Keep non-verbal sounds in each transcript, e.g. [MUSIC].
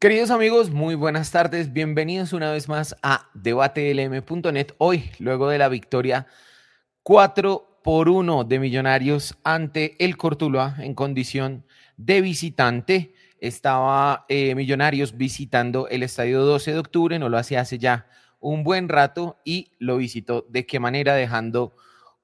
Queridos amigos, muy buenas tardes. Bienvenidos una vez más a debatelm.net. Hoy, luego de la victoria 4 por 1 de Millonarios ante el Cortuluá en condición de visitante, estaba eh, Millonarios visitando el estadio 12 de octubre, no lo hacía hace ya un buen rato y lo visitó de qué manera dejando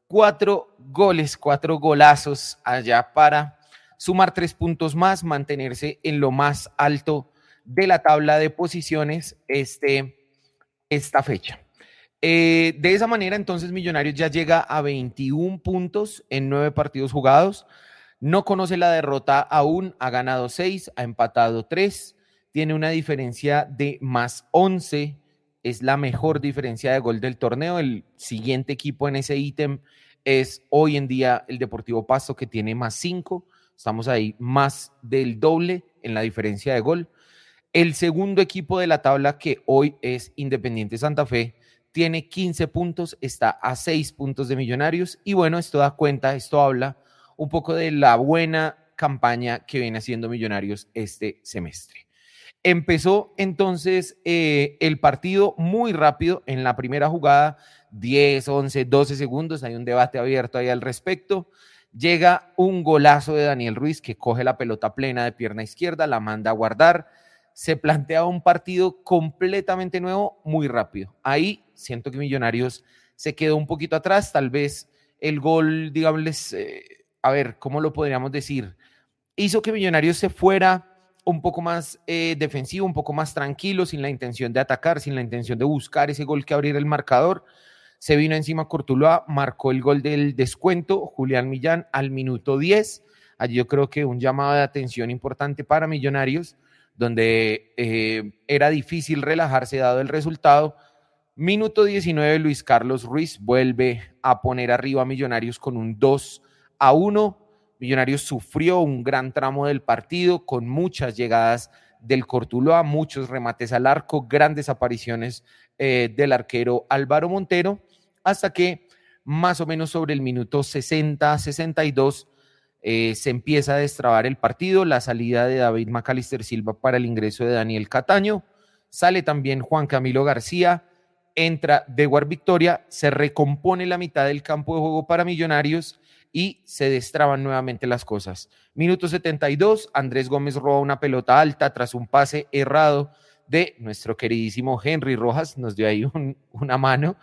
cuatro goles, cuatro golazos allá para sumar tres puntos más, mantenerse en lo más alto de la tabla de posiciones este, esta fecha. Eh, de esa manera, entonces, Millonarios ya llega a 21 puntos en nueve partidos jugados. No conoce la derrota aún, ha ganado 6, ha empatado 3, tiene una diferencia de más 11, es la mejor diferencia de gol del torneo. El siguiente equipo en ese ítem es hoy en día el Deportivo Pasto, que tiene más 5. Estamos ahí más del doble en la diferencia de gol. El segundo equipo de la tabla, que hoy es Independiente Santa Fe, tiene 15 puntos, está a 6 puntos de Millonarios. Y bueno, esto da cuenta, esto habla un poco de la buena campaña que viene haciendo Millonarios este semestre. Empezó entonces eh, el partido muy rápido en la primera jugada, 10, 11, 12 segundos, hay un debate abierto ahí al respecto. Llega un golazo de Daniel Ruiz que coge la pelota plena de pierna izquierda, la manda a guardar se planteaba un partido completamente nuevo muy rápido. Ahí siento que Millonarios se quedó un poquito atrás, tal vez el gol, digamos, eh, a ver, ¿cómo lo podríamos decir? Hizo que Millonarios se fuera un poco más eh, defensivo, un poco más tranquilo, sin la intención de atacar, sin la intención de buscar ese gol que abriera el marcador. Se vino encima Cortuloa, marcó el gol del descuento, Julián Millán al minuto 10. Allí yo creo que un llamado de atención importante para Millonarios donde eh, era difícil relajarse dado el resultado. Minuto 19, Luis Carlos Ruiz vuelve a poner arriba a Millonarios con un 2 a 1. Millonarios sufrió un gran tramo del partido con muchas llegadas del Cortuloa, muchos remates al arco, grandes apariciones eh, del arquero Álvaro Montero, hasta que más o menos sobre el minuto 60-62 eh, se empieza a destrabar el partido, la salida de David Macalister Silva para el ingreso de Daniel Cataño, sale también Juan Camilo García, entra Dewar Victoria, se recompone la mitad del campo de juego para Millonarios y se destraban nuevamente las cosas. Minuto 72, Andrés Gómez roba una pelota alta tras un pase errado de nuestro queridísimo Henry Rojas, nos dio ahí una mano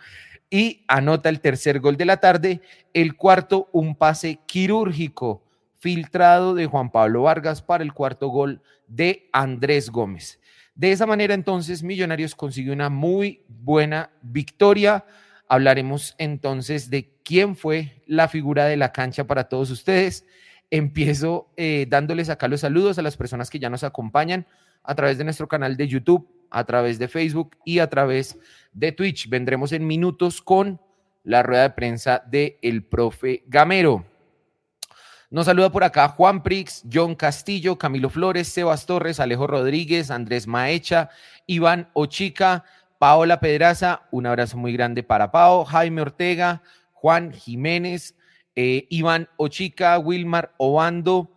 y anota el tercer gol de la tarde. El cuarto, un pase quirúrgico filtrado de Juan Pablo Vargas para el cuarto gol de Andrés Gómez. De esa manera entonces Millonarios consiguió una muy buena victoria. Hablaremos entonces de quién fue la figura de la cancha para todos ustedes. Empiezo eh, dándoles acá los saludos a las personas que ya nos acompañan a través de nuestro canal de YouTube, a través de Facebook y a través de Twitch. Vendremos en minutos con la rueda de prensa del el profe Gamero. Nos saluda por acá Juan Prix, John Castillo, Camilo Flores, Sebas Torres, Alejo Rodríguez, Andrés Maecha, Iván Ochica, Paola Pedraza, un abrazo muy grande para Pao, Jaime Ortega, Juan Jiménez, eh, Iván Ochica, Wilmar Obando,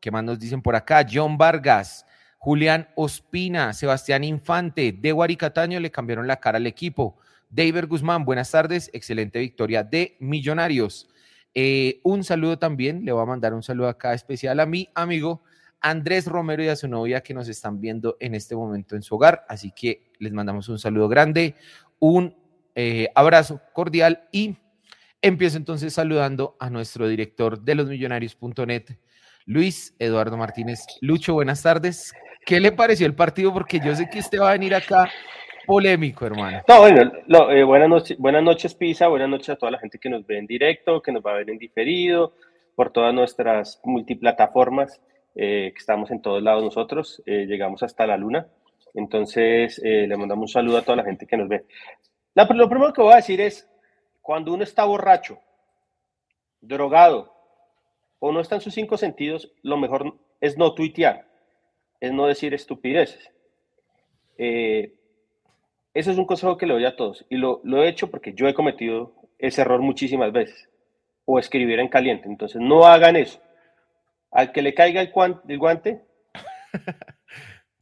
¿qué más nos dicen por acá? John Vargas, Julián Ospina, Sebastián Infante, de y Cataño le cambiaron la cara al equipo. David Guzmán, buenas tardes, excelente victoria de Millonarios. Eh, un saludo también, le voy a mandar un saludo acá especial a mi amigo Andrés Romero y a su novia que nos están viendo en este momento en su hogar. Así que les mandamos un saludo grande, un eh, abrazo cordial y empiezo entonces saludando a nuestro director de losmillonarios.net, Luis Eduardo Martínez. Lucho, buenas tardes. ¿Qué le pareció el partido? Porque yo sé que usted va a venir acá polémico, hermano. No, bueno, eh, buenas, noches, buenas noches, Pisa, buenas noches a toda la gente que nos ve en directo, que nos va a ver en diferido, por todas nuestras multiplataformas, eh, que estamos en todos lados nosotros, eh, llegamos hasta la luna. Entonces, le mandamos un saludo a toda la gente que nos ve. lo primero que voy a decir es, cuando uno está borracho, drogado, o no está en sus cinco sentidos, lo mejor es no tuitear, es no decir estupideces. Eh, ese es un consejo que le doy a todos y lo, he hecho porque yo he cometido ese error muchísimas veces o escribir en caliente. Entonces, no hagan eso. Al que le caiga el, guante,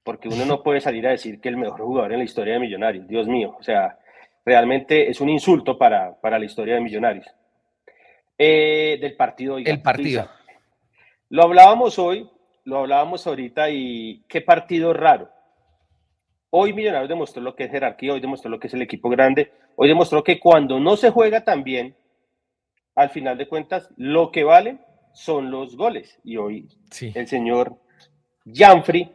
porque uno no puede salir a decir que el mejor jugador en la historia de Millonarios, Dios mío, o sea, realmente es un insulto para, para la historia de Millonarios. Eh, del partido. el partido. Lo hablábamos hoy, lo hablábamos ahorita y qué partido raro. Hoy Millonarios demostró lo que es jerarquía, hoy demostró lo que es el equipo grande, hoy demostró que cuando no se juega tan bien, al final de cuentas, lo que vale son los goles. Y hoy el señor Janfri,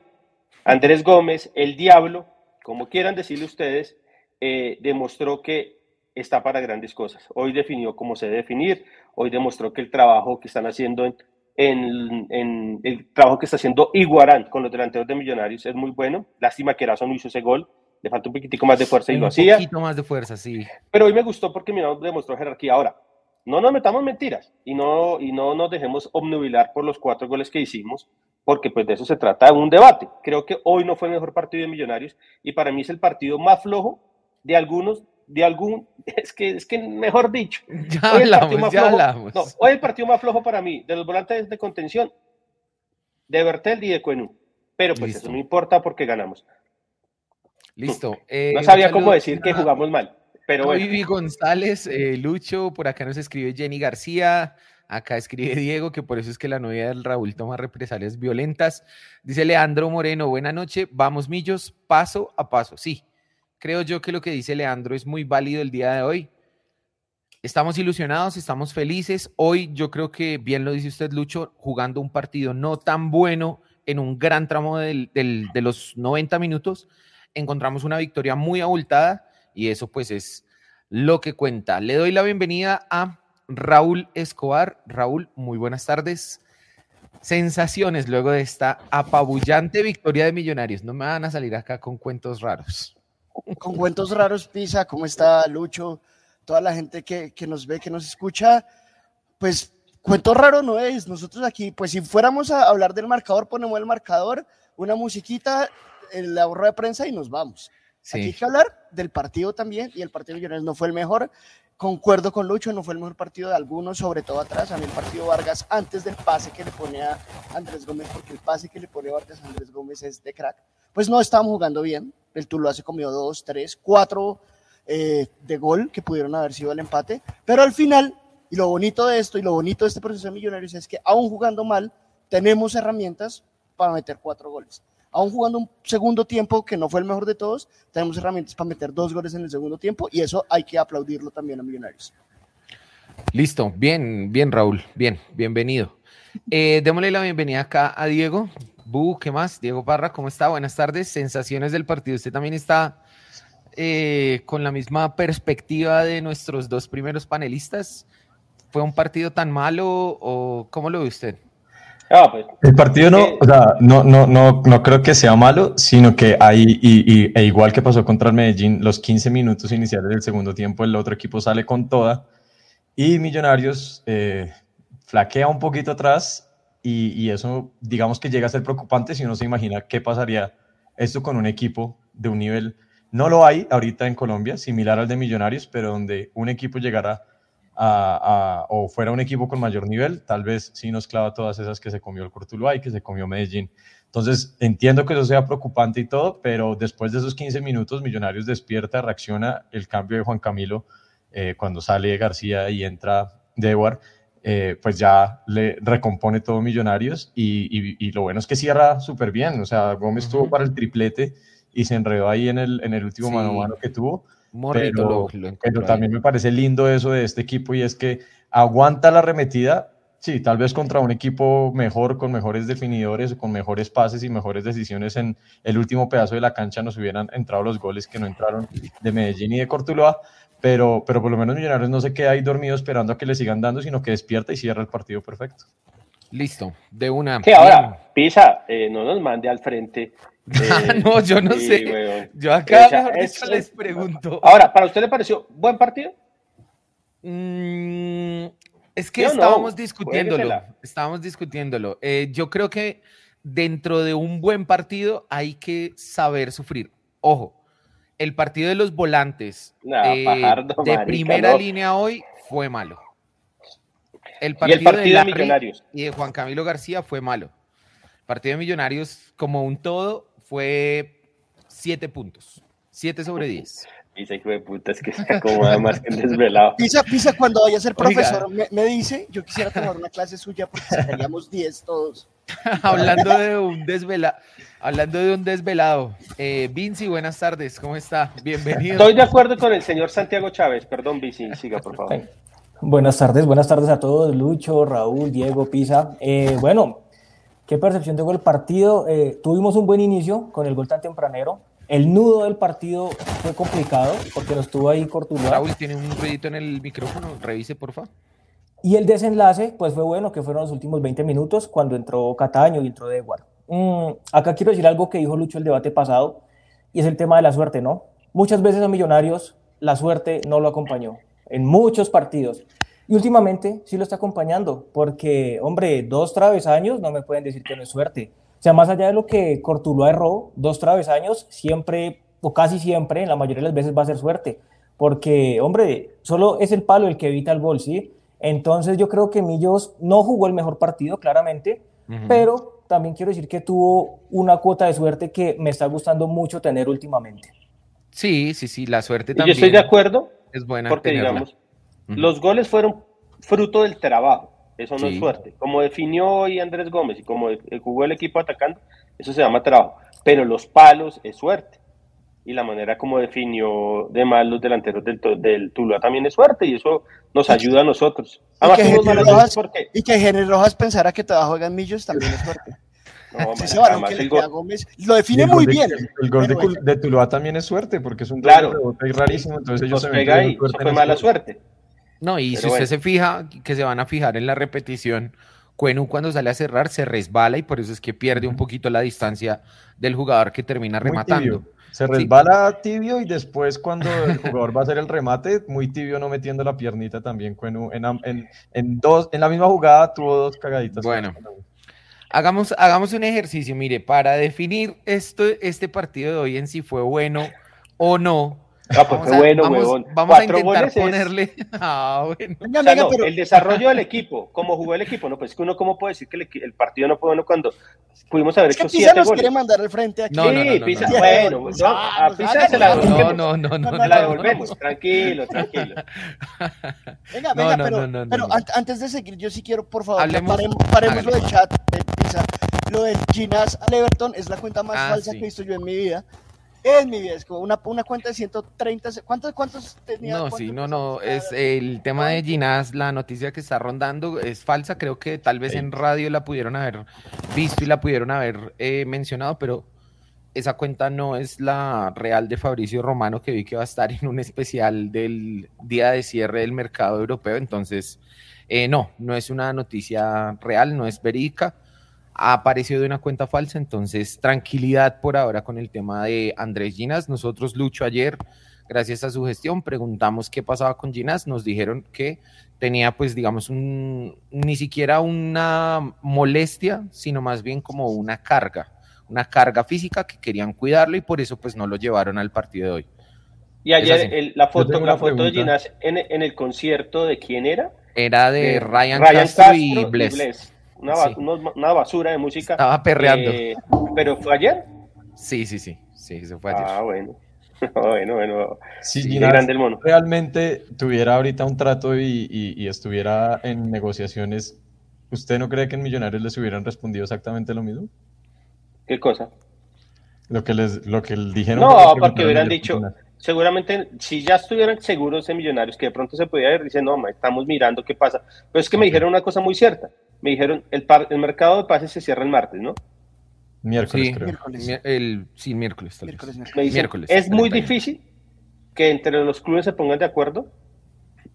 Andrés Gómez, el Diablo, como quieran decirle ustedes, eh, demostró que está para grandes cosas. Hoy definió cómo se debe definir, hoy demostró que el trabajo que están haciendo en, en, el trabajo que está haciendo Iguarán con los delanteros de Millonarios es muy bueno. Lástima que Erazo no hizo ese gol, le falta un poquitico más de fuerza y lo hacía. Un poquito más de fuerza, sí. Pero hoy me gustó porque Millonarios demostró jerarquía. Ahora, no nos metamos mentiras y no, y no nos dejemos obnubilar por los cuatro goles que hicimos, porque pues de eso se trata un debate. Creo que hoy no fue el mejor partido de Millonarios y para mí es el partido más flojo de algunos de algún, [LAUGHS] es que, es que mejor dicho. [LAUGHS] Ya hablamos, ya hablamos. No, hoy el partido más flojo para mí, de los volantes de contención, de Bertel y de Cuenú. Pero pues eso no importa porque ganamos. Listo. no eh, sabía cómo decir que jugamos mal. Pero bueno. Vivi González, eh, Lucho, por acá nos escribe Jenny García, acá escribe Diego, que por eso es que la novia del Raúl toma represalias violentas. Dice Leandro Moreno, buena noche, vamos millos, paso a paso. Sí, creo yo que lo que dice Leandro es muy válido el día de hoy. Estamos ilusionados, estamos felices. Hoy yo creo que, bien lo dice usted, Lucho, jugando un partido no tan bueno en un gran tramo de los 90 minutos, encontramos una victoria muy abultada y eso pues es lo que cuenta. Le doy la bienvenida a Raúl Escobar. Raúl, muy buenas tardes. Sensaciones luego de esta apabullante victoria de Millonarios. No me van a salir acá con cuentos raros. Con cuentos raros, Pisa, ¿cómo está Lucho? Toda la gente que, nos ve, que nos escucha, pues cuento raro no es. Nosotros aquí, pues si fuéramos a hablar del marcador, ponemos el marcador, una musiquita, el ahorro de prensa y nos vamos. Aquí hay que hablar del partido también y el partido de Millonarios no fue el mejor. Concuerdo con Lucho, no fue el mejor partido de algunos, sobre todo atrás. A mí el partido Vargas, antes del pase que le pone a Andrés Gómez, porque el pase que le pone Vargas a Andrés Gómez es de crack, pues no estábamos jugando bien. El Tuluá se comió dos, tres, cuatro eh, de gol que pudieron haber sido el empate. Pero al final, y lo bonito de esto y lo bonito de este proceso de Millonarios es que aún jugando mal, tenemos herramientas para meter cuatro goles aún jugando un segundo tiempo que no fue el mejor de todos, tenemos herramientas para meter dos goles en el segundo tiempo y eso hay que aplaudirlo también a Millonarios. Listo, bien, bien Raúl, bien, bienvenido. Eh, démosle la bienvenida acá a Diego. Bu, ¿qué más? Diego Parra, ¿cómo está? Buenas tardes. Sensaciones del partido. Usted también está eh, con la misma perspectiva de nuestros dos primeros panelistas. ¿Fue un partido tan malo o cómo lo ve usted? Ah, pues, el partido no, o sea, no, no, no, no creo que sea malo, sino que hay, y, e igual que pasó contra el Medellín, los 15 minutos iniciales del segundo tiempo, el otro equipo sale con toda y Millonarios eh, flaquea un poquito atrás y, y, eso, digamos que llega a ser preocupante si uno se imagina qué pasaría esto con un equipo de un nivel, no lo hay ahorita en Colombia, similar al de Millonarios, pero donde un equipo llegara o fuera un equipo con mayor nivel, tal vez sí nos clava todas esas que se comió el Cortuluá y que se comió Medellín. Entonces, entiendo que eso sea preocupante y todo, pero después de esos 15 minutos, Millonarios despierta, reacciona el cambio de Juan Camilo eh, cuando sale García y entra Dewar, eh, pues ya le recompone todo Millonarios y, lo bueno es que cierra súper bien. O sea, Gómez estuvo para el triplete y se enredó ahí en el, en el último mano a mano que tuvo pero, pero también me parece lindo eso de este equipo y es que aguanta la arremetida, sí, tal vez contra un equipo mejor, con mejores definidores, con mejores pases y mejores decisiones en el último pedazo de la cancha nos hubieran entrado los goles que no entraron de Medellín y de Cortuloa, pero, pero por lo menos Millonarios no se queda ahí dormido esperando a que le sigan dando, sino que despierta y cierra el partido perfecto. Listo, de una. Que ahora, Pisa, eh, no nos mande al frente [LAUGHS] Ah, no, yo no sé. Yo acá les pregunto. Ahora, ¿para usted le pareció buen partido? Mm, es que estábamos discutiéndolo. Estábamos discutiéndolo. Eh, yo creo que dentro de un buen partido hay que saber sufrir. Ojo, el partido de los volantes eh, de primera línea hoy fue malo. El partido, de, de y de Juan Camilo García fue malo. El partido de Millonarios, como un todo, fue 7 puntos. 7 sobre 10. Pisa, hijo de puta, es que se acomoda más que el desvelado. [LAUGHS] Pisa, Pisa, cuando vaya a ser profesor, me, me, dice, yo quisiera tomar una clase suya porque sacaríamos 10 todos. [LAUGHS] hablando de un desvelado, hablando de un desvelado, eh, Vinci, buenas tardes, ¿cómo está? Bienvenido. Estoy de acuerdo con el señor Santiago Chávez, perdón, Vinci, siga, por favor. Buenas tardes, buenas tardes a todos, Lucho, Raúl, Diego, Pisa. Eh, bueno, ¿qué percepción tengo del partido? Eh, tuvimos un buen inicio con el gol tan tempranero. El nudo del partido fue complicado porque nos tuvo ahí Cortuluá. Raúl, tiene un ruidito en el micrófono, revise, por favor. Y el desenlace, pues fue bueno, que fueron los últimos 20 minutos cuando entró Cataño y entró Edward. Mm, acá quiero decir algo que dijo Lucho el debate pasado, y es el tema de la suerte, ¿no? Muchas veces a Millonarios la suerte no lo acompañó, en muchos partidos. Y últimamente sí lo está acompañando, porque, hombre, dos travesaños no me pueden decir que no es suerte. O sea, más allá de lo que Cortuluá erró, dos travesaños siempre, o casi siempre, en la mayoría de las veces va a ser suerte. Porque, hombre, solo es el palo el que evita el gol, ¿sí? Entonces yo creo que Millos no jugó el mejor partido, claramente, uh -huh. pero también quiero decir que tuvo una cuota de suerte que me está gustando mucho tener últimamente. Sí, sí, sí, la suerte y también. Yo estoy de acuerdo. Es buena. Porque, tenerla. digamos, uh -huh. los goles fueron fruto del trabajo. Eso no sí. es suerte. Como definió hoy Andrés Gómez y como jugó el equipo atacando, eso se llama trabajo. Pero los palos es suerte y la manera como definió de mal los delanteros del, del Tuluá también es suerte y eso nos ayuda a nosotros. Además, y, que Henry Rojas, porque... y que Henry Rojas pensara que todavía juegan Millos también es suerte. [LAUGHS] No, Ese balón que Gómez lo define muy de, bien. El gol de, de, Tuluá también es suerte porque es un claro. rebote rarísimo, entonces ellos se pega ahí, eso fue mala suerte. No, y Pero si bueno. usted se fija, que se van a fijar en la repetición, Cuenu cuando sale a cerrar se resbala y por eso es que pierde un poquito la distancia del jugador que termina Muy rematando. Se resbala tibio y después cuando el jugador va a hacer el remate, muy tibio no metiendo la piernita también. Cuenu en, en, en dos, en la misma jugada tuvo dos cagaditas. Bueno, hagamos, hagamos un ejercicio, mire, para definir esto, este partido de hoy en si fue bueno o no. Ah, pues Vamos qué a, bueno, vamos, huevón. vamos a Cuatro intentar goles es- ponerle. [LAUGHS] Ah, bueno. Venga, O sea, venga, no, pero- el desarrollo del equipo, cómo jugó el equipo, no, pues es que uno cómo puede decir que el, el partido no fue bueno cuando pudimos haber Es que hecho Pisa siete nos goles. quiere mandar al frente aquí. No, no, no, sí, no, Pisa, no. bueno, Pues, no, ah, a pues, Pisa se la devolvemos. no, no, no, No, la devolvemos, tranquilo, tranquilo. Venga, venga, no, pero, no, no, no, pero antes de seguir, yo sí quiero, por favor, que Hablemos- paremos, paremos lo del chat de Pisa. Lo del Ginás al Everton es la cuenta más Ah, falsa sí. que he visto yo en mi vida. En mi vida, es como una, una cuenta de 130. se- ¿Cuántos, cuántos tenía? No, ¿Cuántos sí, no, no, es el tema de Ginás, la noticia que está rondando es falsa, creo que tal vez en radio la pudieron haber visto y la pudieron haber eh, mencionado, pero esa cuenta no es la real de Fabricio Romano que vi que va a estar en un especial del día de cierre del mercado europeo, entonces eh, no, no es una noticia real, no es verídica, ha aparecido de una cuenta falsa, entonces tranquilidad por ahora con el tema de Andrés Ginas. Nosotros, Lucho, ayer, gracias a su gestión, preguntamos qué pasaba con Ginas, nos dijeron que tenía pues digamos un, ni siquiera una molestia, sino más bien como una carga, una carga física que querían cuidarlo y por eso pues no lo llevaron al partido de hoy. Y ayer el- la foto, la foto de. Ginás en, en el concierto de quién era? Era de De Ryan, Castro, y Bless. Una, ba- Sí. unos- una basura de música. Estaba perreando. Eh, pero fue ayer. Sí, sí, sí, sí, se fue ayer. Ah, bueno. [LAUGHS] bueno, bueno. Si Sí, Ginás grande el mono. realmente tuviera ahorita un trato y, y- y estuviera en negociaciones, ¿usted no cree que en Millonarios les hubieran respondido exactamente lo mismo? ¿Qué cosa? Lo que les, lo que dijeron. No, porque hubieran dicho, seguramente, si ya estuvieran seguros de millonarios, que de pronto se podía ir, dicen, no, ma, estamos mirando qué pasa. Pero es que me dijeron una cosa muy cierta. Me dijeron, el, par- el mercado de pases se cierra el martes, ¿no? Miércoles, Sí, creo. Miércoles. mi- el, sí, miércoles. tal vez. Miércoles, miércoles. Me dicen, Miércoles, es muy 31. difícil que entre los clubes se pongan de acuerdo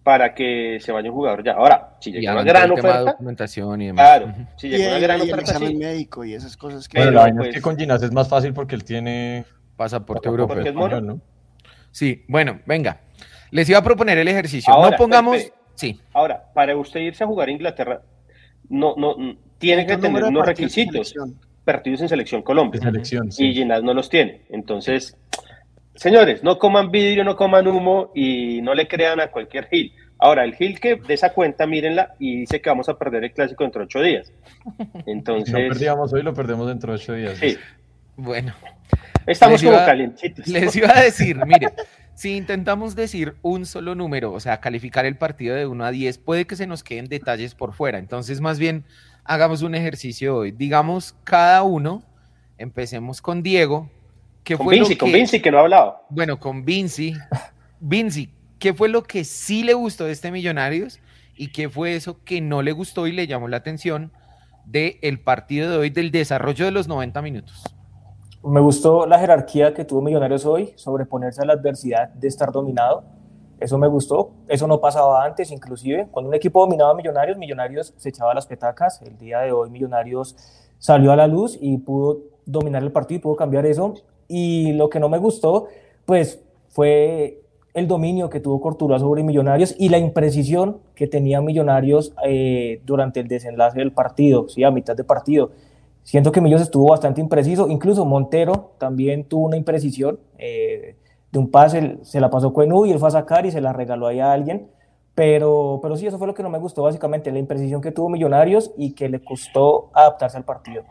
para que se vaya un jugador ya. Ahora, si llega una gran el tema de oferta, documentación y demás. claro, si Y, llega una el- gran y el oferta, examen sí. médico y esas cosas que... Bueno, Pero, la vaina es pues- que con Ginás es más fácil porque él tiene Pasaporte europeo. es mono. español, ¿no? Sí, bueno, venga. Les iba a proponer el ejercicio. Ahora, no pongamos. Sí, Ahora, para usted irse a jugar a Inglaterra, no, no, tiene que ¿Cuánto tener unos requisitos, partidos en selección Colombia. Selección, y. Ginás no los tiene. Entonces, señores, no coman vidrio, no coman humo y no le crean a cualquier Gil. Ahora, el Gil que de esa cuenta, mírenla y dice que vamos a perder el clásico dentro de ocho días. Si Entonces, perdíamos hoy, lo perdemos dentro de ocho días. sí. Bueno. Estamos como calientitos. Les iba a decir, mire, si intentamos decir un solo número, o sea, calificar el partido de 1 a 10, puede que se nos queden detalles por fuera. Entonces, más bien, hagamos un ejercicio hoy. Digamos, cada uno, empecemos con Diego. ¿Qué con fue Vinci, con Vinci, que no ha hablado. Bueno, con Vinci. Vinci, ¿qué fue lo que sí le gustó de este Millonarios y qué fue eso que no le gustó y le llamó la atención del partido de hoy, del desarrollo de los 90 minutos? Me gustó la jerarquía que tuvo Millonarios hoy, sobreponerse a la adversidad de estar dominado. Eso me gustó. Eso no pasaba antes, inclusive. Cuando un equipo dominaba a Millonarios, Millonarios se echaba las petacas. El día de hoy Millonarios salió a la luz y pudo dominar el partido pudo cambiar eso. Y lo que no me gustó, pues fue el dominio que tuvo Cortuluá sobre Millonarios y la imprecisión que tenía Millonarios eh, durante el desenlace del partido, ¿sí? a mitad de partido. Siento que Millos estuvo bastante impreciso, incluso Montero también tuvo una imprecisión eh, de un pase, se la pasó Cuenú y él fue a sacar y se la regaló ahí a alguien. Pero, pero sí, eso fue lo que no me gustó básicamente, la imprecisión que tuvo Millonarios y que le costó adaptarse al partido.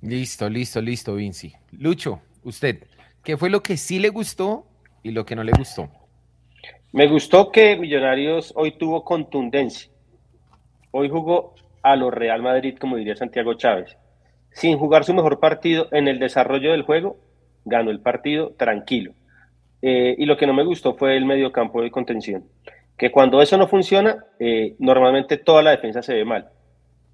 Listo, listo, listo, Vinci. Lucho, usted, ¿qué fue lo que sí le gustó y lo que no le gustó? Me gustó que Millonarios hoy tuvo contundencia. Hoy jugó a lo Real Madrid, como diría Santiago Chávez. Sin jugar su mejor partido en el desarrollo del juego, ganó el partido tranquilo. Eh, y lo que no me gustó fue el medio campo de contención. Que cuando eso no funciona, eh, normalmente toda la defensa se ve mal.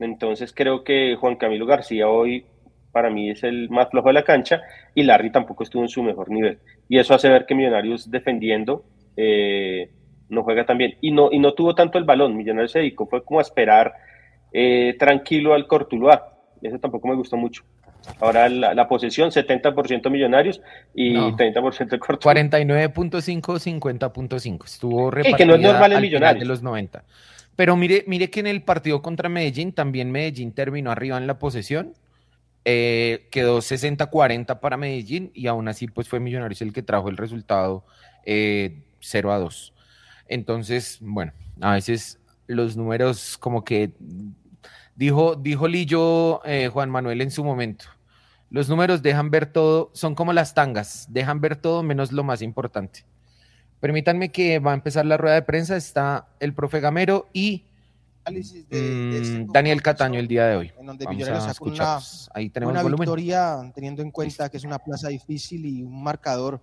Entonces creo que Juan Camilo García hoy para mí es el más flojo de la cancha y Larry tampoco estuvo en su mejor nivel. Y eso hace ver que Millonarios defendiendo eh, no juega tan bien. Y no, y no tuvo tanto el balón. Millonarios se dedicó, fue como a esperar eh, tranquilo al Cortuluá. Eso tampoco me gustó mucho. Ahora la, posesión, 70% millonarios y 30% Cortuluá. 49.5, 50.5. Estuvo repartida que no es normal en millonarios. de los 90. Pero mire, mire que en el partido contra Medellín, también Medellín terminó arriba en la posesión. Eh, quedó 60-40 para Medellín y aún así pues fue Millonarios el que trajo el resultado 0 eh, a 2. Entonces, bueno, a veces los números como que Dijo, dijo Lillo eh, Juan Manuel en su momento. Los números dejan ver todo, son como las tangas, dejan ver todo menos lo más importante. Permítanme que va a empezar la rueda de prensa, está el profe Gamero y mm, Daniel Cataño el día de hoy. En donde Vamos a escuchar. Ahí tenemos una victoria teniendo en cuenta que es una plaza difícil y un marcador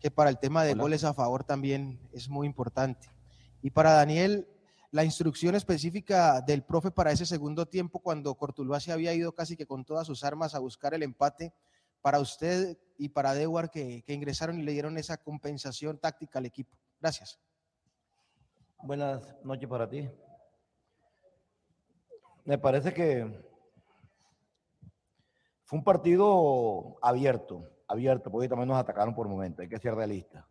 que para el tema de goles a favor también es muy importante. Y para Daniel, la instrucción específica del profe para ese segundo tiempo, cuando Cortuluá se había ido casi que con todas sus armas a buscar el empate, para usted y para Dewar que, ingresaron y le dieron esa compensación táctica al equipo. Gracias. Buenas noches para ti. Me parece que fue un partido abierto, abierto, porque también nos atacaron por momentos, hay que ser realista.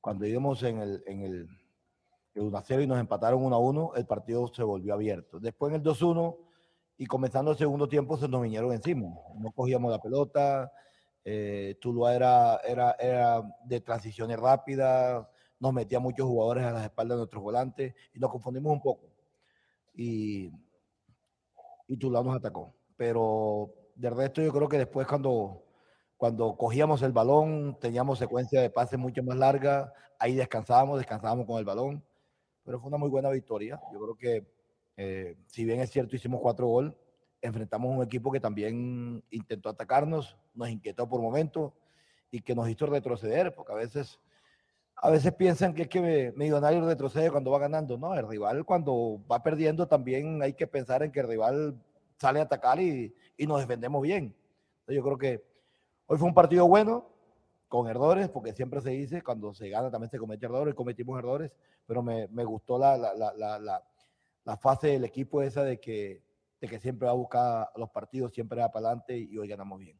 Cuando íbamos en el, en el 1 a 0 y nos empataron 1 a 1, el partido se volvió abierto. Después en el 2 1 y comenzando el segundo tiempo se nos vinieron encima. No cogíamos la pelota, eh, Tuluá era, era, era de transiciones rápidas, nos metía muchos jugadores a las espaldas de nuestros volantes y nos confundimos un poco. Y, y Tuluá nos atacó. Pero de resto yo creo que después cuando, cuando cogíamos el balón, teníamos secuencia de pases mucho más larga, ahí descansábamos, descansábamos con el balón pero fue una muy buena victoria. Yo creo que, eh, si bien es cierto, hicimos cuatro goles, enfrentamos un equipo que también intentó atacarnos, nos inquietó por momentos y que nos hizo retroceder, porque a veces, a veces piensan que es que Millonario retrocede cuando va ganando. No, el rival cuando va perdiendo también hay que pensar en que el rival sale a atacar y, y nos defendemos bien. Entonces yo creo que hoy fue un partido bueno, con errores, porque siempre se dice, cuando se gana también se comete errores, cometimos errores, pero me, me gustó la, la, la, la, fase del equipo esa de que, de que siempre va a buscar los partidos, siempre va para adelante y hoy ganamos bien.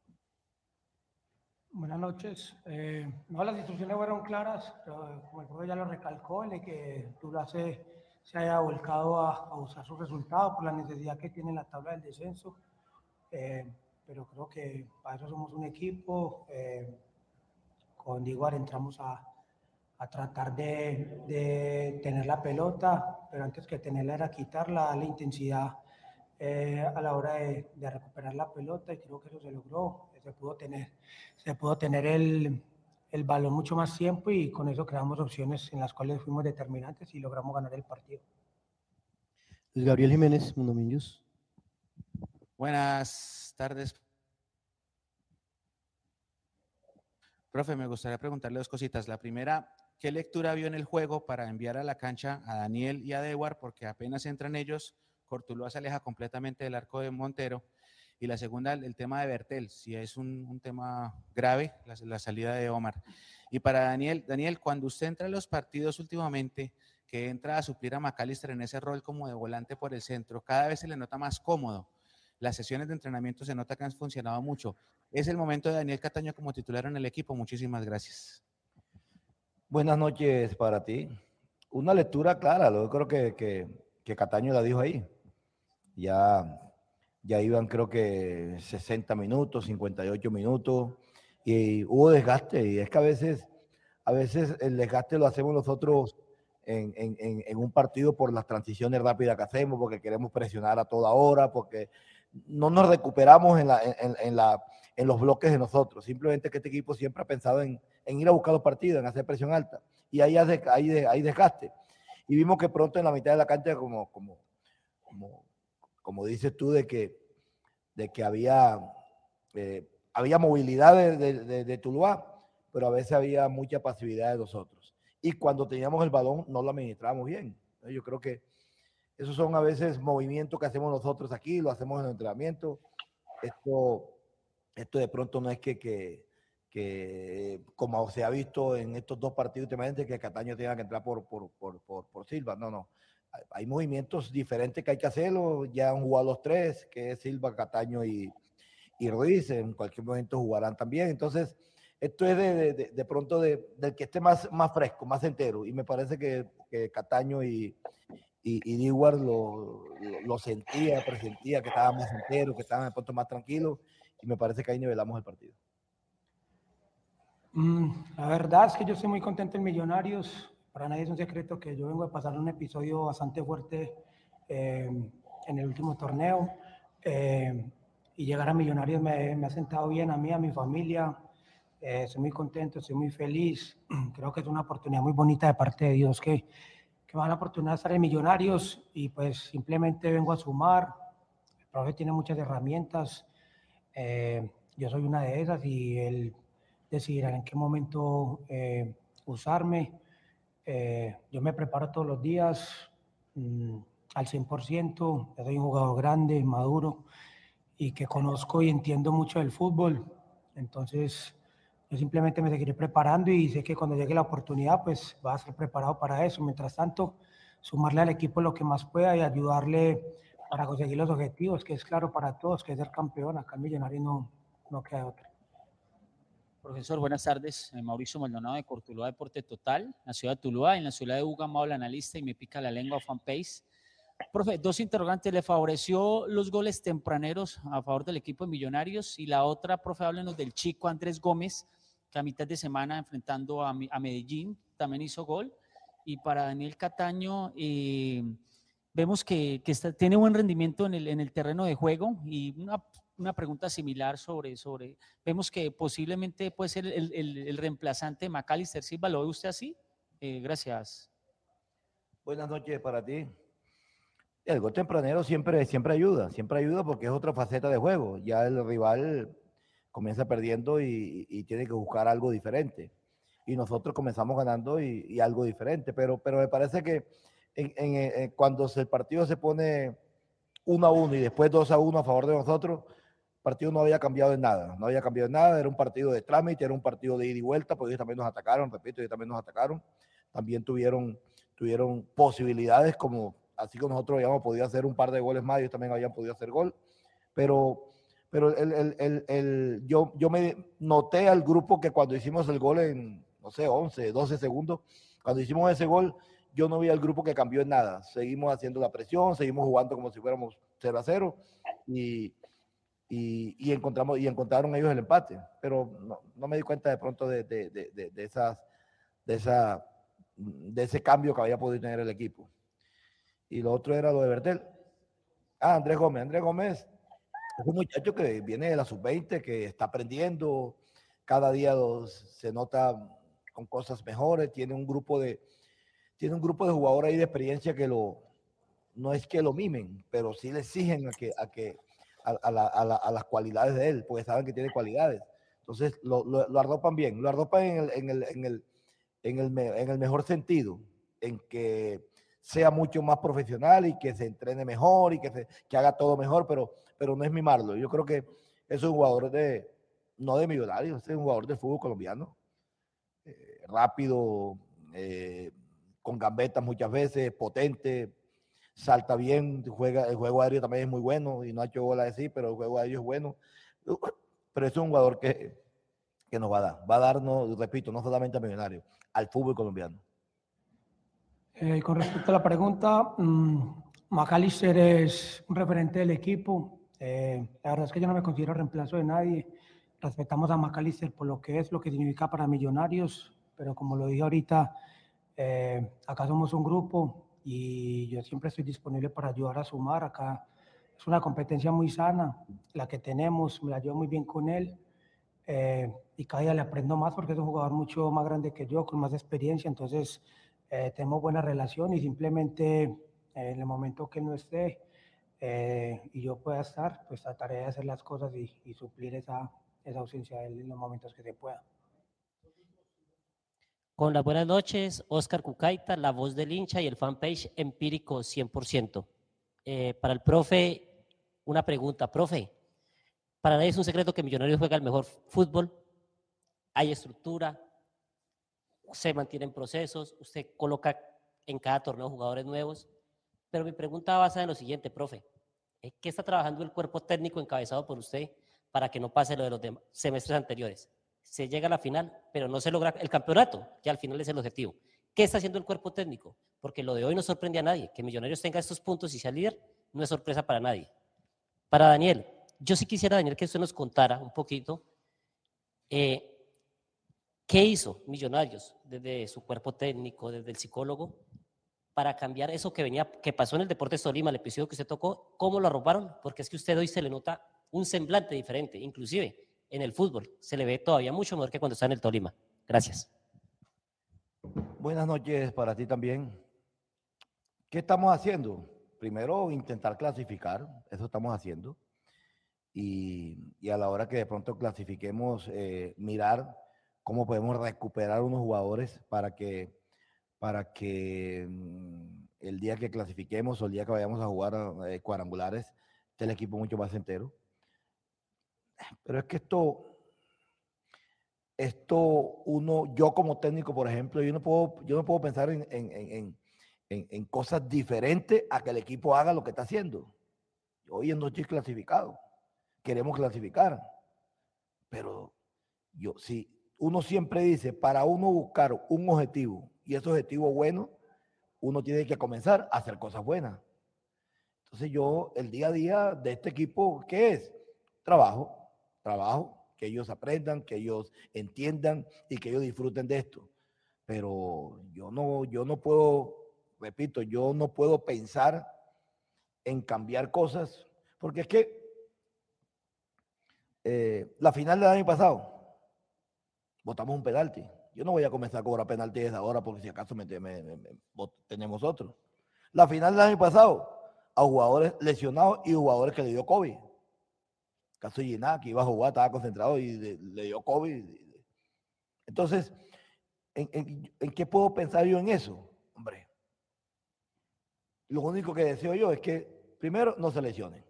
Buenas noches. Eh, no, las instrucciones fueron claras, como el profesor ya lo recalcó, en el que Durace se haya volcado a, usar sus resultados por la necesidad que tiene en la tabla del descenso. Eh, pero creo que para eso somos un equipo. Eh, con Diguar entramos a, a tratar de, de, tener la pelota, pero antes que tenerla era quitarla, la intensidad eh, a la hora de, recuperar la pelota y creo que eso se logró. Se pudo tener, se pudo tener el, el balón mucho más tiempo y con eso creamos opciones en las cuales fuimos determinantes y logramos ganar el partido. Luis Gabriel Jiménez, Mundo. Buenas tardes. Profe, me gustaría preguntarle dos cositas. La primera, ¿qué lectura vio en el juego para enviar a la cancha a Daniel y a Dewar? Porque apenas entran ellos, Cortuluá se aleja completamente del arco de Montero. Y la segunda, el tema de Bertel, si es un, tema grave, la, salida de Omar. Y para Daniel, Daniel, cuando usted entra en los partidos últimamente, que entra a suplir a McAllister en ese rol como de volante por el centro, cada vez se le nota más cómodo. Las sesiones de entrenamiento se nota que han funcionado mucho. Es el momento de Daniel Cataño como titular en el equipo. Muchísimas gracias. Buenas noches para ti. Una lectura clara, lo creo que, que, que Cataño la dijo ahí. Ya, ya iban creo que 60 minutos, 58 minutos y hubo desgaste y es que a veces, a veces el desgaste lo hacemos nosotros en, en, en, un partido por las transiciones rápidas que hacemos, porque queremos presionar a toda hora, porque no nos recuperamos en, los bloques de nosotros. Simplemente que este equipo siempre ha pensado en, ir a buscar los partidos, en hacer presión alta. Y ahí hay, hay, hay. Y vimos que pronto en la mitad de la cancha, como, como, como como dices tú, de que, de que había, eh, había movilidad de, de, Tuluá, pero a veces había mucha pasividad de nosotros. Y cuando teníamos el balón no lo administrábamos bien. Yo creo que esos son a veces movimientos que hacemos nosotros aquí, lo hacemos en el entrenamiento. Esto, esto de pronto no es que, que, que, como se ha visto en estos dos partidos últimamente, que Cataño tenga que entrar por, por, por, por Silva. No, no hay movimientos diferentes que hay que hacerlo. Ya han jugado los tres, que es Silva, Cataño y, y Ruiz. En cualquier momento jugarán también. Entonces, esto es de, de, de pronto de, del que esté más, más fresco, más entero. Y me parece que, que Cataño y, y, y lo, lo, sentía, presentía que estaba más entero, que estaba de pronto más tranquilo. Y me parece que ahí nivelamos el partido. Mm, la verdad es que yo estoy muy contento en Millonarios. Para nadie es un secreto que yo vengo a pasar un episodio bastante fuerte eh, en el último torneo eh, y llegar a Millonarios me, ha sentado bien a mí, a mi familia. Eh, estoy muy contento, estoy muy feliz. [CLEARS THROAT] Creo que es una oportunidad muy bonita de parte de Dios que, que me da la oportunidad de estar en Millonarios y pues simplemente vengo a sumar. El profe tiene muchas herramientas. yo soy una de esas y él decidirá en qué momento usarme. Eh, yo me preparo todos los días mm, al 100%, soy un jugador grande, maduro y que conozco y entiendo mucho del fútbol. Entonces, yo simplemente me seguiré preparando y sé que cuando llegue la oportunidad, pues va a ser preparado para eso. Mientras tanto, sumarle al equipo lo que más pueda y ayudarle para conseguir los objetivos, que es claro para todos, que es ser campeón. Acá en Millonario no, no queda otra. Profesor, buenas tardes. Eh, Mauricio Maldonado de Cortuluá Deporte Total, en la ciudad de Tuluá, en la ciudad de Uga, la analista y me pica la lengua fanpage. Profe, dos interrogantes. ¿Le favoreció los goles tempraneros a favor del equipo de Millonarios? Y la otra, profe, háblenos del chico Andrés Gómez, que a mitad de semana enfrentando a, Medellín también hizo gol. Y para Daniel Cataño, eh, vemos que, tiene buen rendimiento en el, en el terreno de juego y una una pregunta similar sobre, sobre, vemos que posiblemente puede ser el, el, reemplazante de Macalister Silva, ¿lo ve usted así? Eh, gracias. Buenas noches para ti. El gol tempranero siempre, siempre ayuda, siempre ayuda porque es otra faceta de juego. Ya el rival comienza perdiendo y, y tiene que buscar algo diferente. Y nosotros comenzamos ganando y, y algo diferente. Pero, pero me parece que en, en, cuando el partido se pone 1 a 1 y después 2 a 1 a favor de nosotros, partido no había cambiado en nada, no había cambiado en nada, era un partido de trámite, era un partido de ida y vuelta, porque ellos también nos atacaron, repito, ellos también nos atacaron, también tuvieron, tuvieron posibilidades, como así que nosotros habíamos podido hacer un par de goles más, ellos también habían podido hacer gol, pero, pero el, el, el, yo, yo me noté al grupo que cuando hicimos el gol en, no sé, 11, 12 segundos, cuando hicimos ese gol, yo no vi al grupo que cambió en nada, seguimos haciendo la presión, seguimos jugando como si fuéramos 0 a 0, y y, encontramos, y encontraron ellos el empate. Pero no, me di cuenta de pronto de, de, de, de, esas, de, esa, de ese cambio que había podido tener el equipo. Y lo otro era lo de Bertel. Ah, Andrés Gómez. Andrés Gómez un muchacho que viene de la sub-20, que está aprendiendo, cada día se nota con cosas mejores, tiene un grupo de, tiene un grupo de jugadores ahí de experiencia que lo, no es que lo mimen, pero sí le exigen a que, a que, a, las cualidades de él, porque saben que tiene cualidades. Entonces lo, lo, arropan bien, lo arropan en el, en el, en el, en el, en el mejor sentido, en que sea mucho más profesional y que se entrene mejor y que, se, que haga todo mejor, pero, pero no es mimarlo. Yo creo que es un jugador de, no de millonarios, es un jugador de fútbol colombiano, eh, rápido, eh, con gambetas muchas veces, potente, salta bien, juega, el juego aéreo también es muy bueno, y no ha hecho bola de sí, pero el juego aéreo es bueno. [COUGHS] Pero es un jugador que, que nos va a dar, va a darnos, repito, no solamente a Millonarios, al fútbol colombiano. Eh, con respecto a la pregunta, um, McAllister es un referente del equipo. Eh, la verdad es que yo no me considero reemplazo de nadie. Respetamos a McAllister por lo que es, lo que significa para Millonarios, pero como lo dije ahorita, eh, acá somos un grupo y yo siempre estoy disponible para ayudar a sumar. Acá es una competencia muy sana, la que tenemos, me la llevo muy bien con él. Eh, y cada día le aprendo más porque es un jugador mucho más grande que yo, con más experiencia, entonces eh, tenemos buena relación y simplemente eh, en el momento que no esté y yo pueda estar, pues trataré de hacer las cosas y, y suplir esa, esa ausencia de él en los momentos que se pueda. Con las buenas noches, Oscar Cucaita, la voz del hincha y el fanpage empírico 100%. Eh, para el profe, una pregunta. Profe, para nadie es un secreto que Millonarios juega el mejor fútbol. Hay estructura, se mantienen procesos, usted coloca en cada torneo jugadores nuevos. Pero mi pregunta va basada en lo siguiente, profe. ¿Qué está trabajando el cuerpo técnico encabezado por usted para que no pase lo de los semestres anteriores? se llega a la final, pero no se logra el campeonato, que al final es el objetivo. ¿Qué está haciendo el cuerpo técnico? Porque lo de hoy no sorprende a nadie. Que Millonarios tenga estos puntos y sea líder no es sorpresa para nadie. Para Daniel, yo sí quisiera, Daniel, que usted nos contara un poquito eh, qué hizo Millonarios desde su cuerpo técnico, desde el psicólogo, para cambiar eso que venía, que pasó en el Deportes Tolima, el episodio que usted tocó, cómo lo arroparon, porque es que usted hoy se le nota un semblante diferente, inclusive en el fútbol. Se le ve todavía mucho mejor que cuando está en el Tolima. Gracias. Buenas noches para ti también. ¿Qué estamos haciendo? Primero, intentar clasificar, eso estamos haciendo. Y, a la hora que de pronto clasifiquemos, eh, mirar cómo podemos recuperar unos jugadores para que, para que mm, el día que clasifiquemos o el día que vayamos a jugar eh, cuadrangulares, esté el equipo mucho más entero. Pero es que esto, esto uno, yo como técnico, por ejemplo, yo no puedo, yo no puedo pensar en, en, en, en cosas diferentes a que el equipo haga lo que está haciendo. Hoy no estoy clasificado. Queremos clasificar. Pero yo, si uno siempre dice, para uno buscar un objetivo y ese objetivo bueno, uno tiene que comenzar a hacer cosas buenas. Entonces yo, el día a día de este equipo, ¿qué es? Trabajo trabajo, que ellos aprendan, que ellos entiendan y que ellos disfruten de esto. Pero yo no, yo no puedo, repito, yo no puedo pensar en cambiar cosas, porque es que eh, la final del año pasado, votamos un penalti. Yo no voy a comenzar a cobrar penalti ahora porque si acaso tenemos otro. La final del año pasado, a jugadores lesionados y jugadores que le dio COVID caso de que iba a jugar, estaba concentrado y le, dio COVID. Entonces, ¿en, qué puedo pensar yo en eso? Hombre, lo único que deseo yo es que, primero, no se lesionen.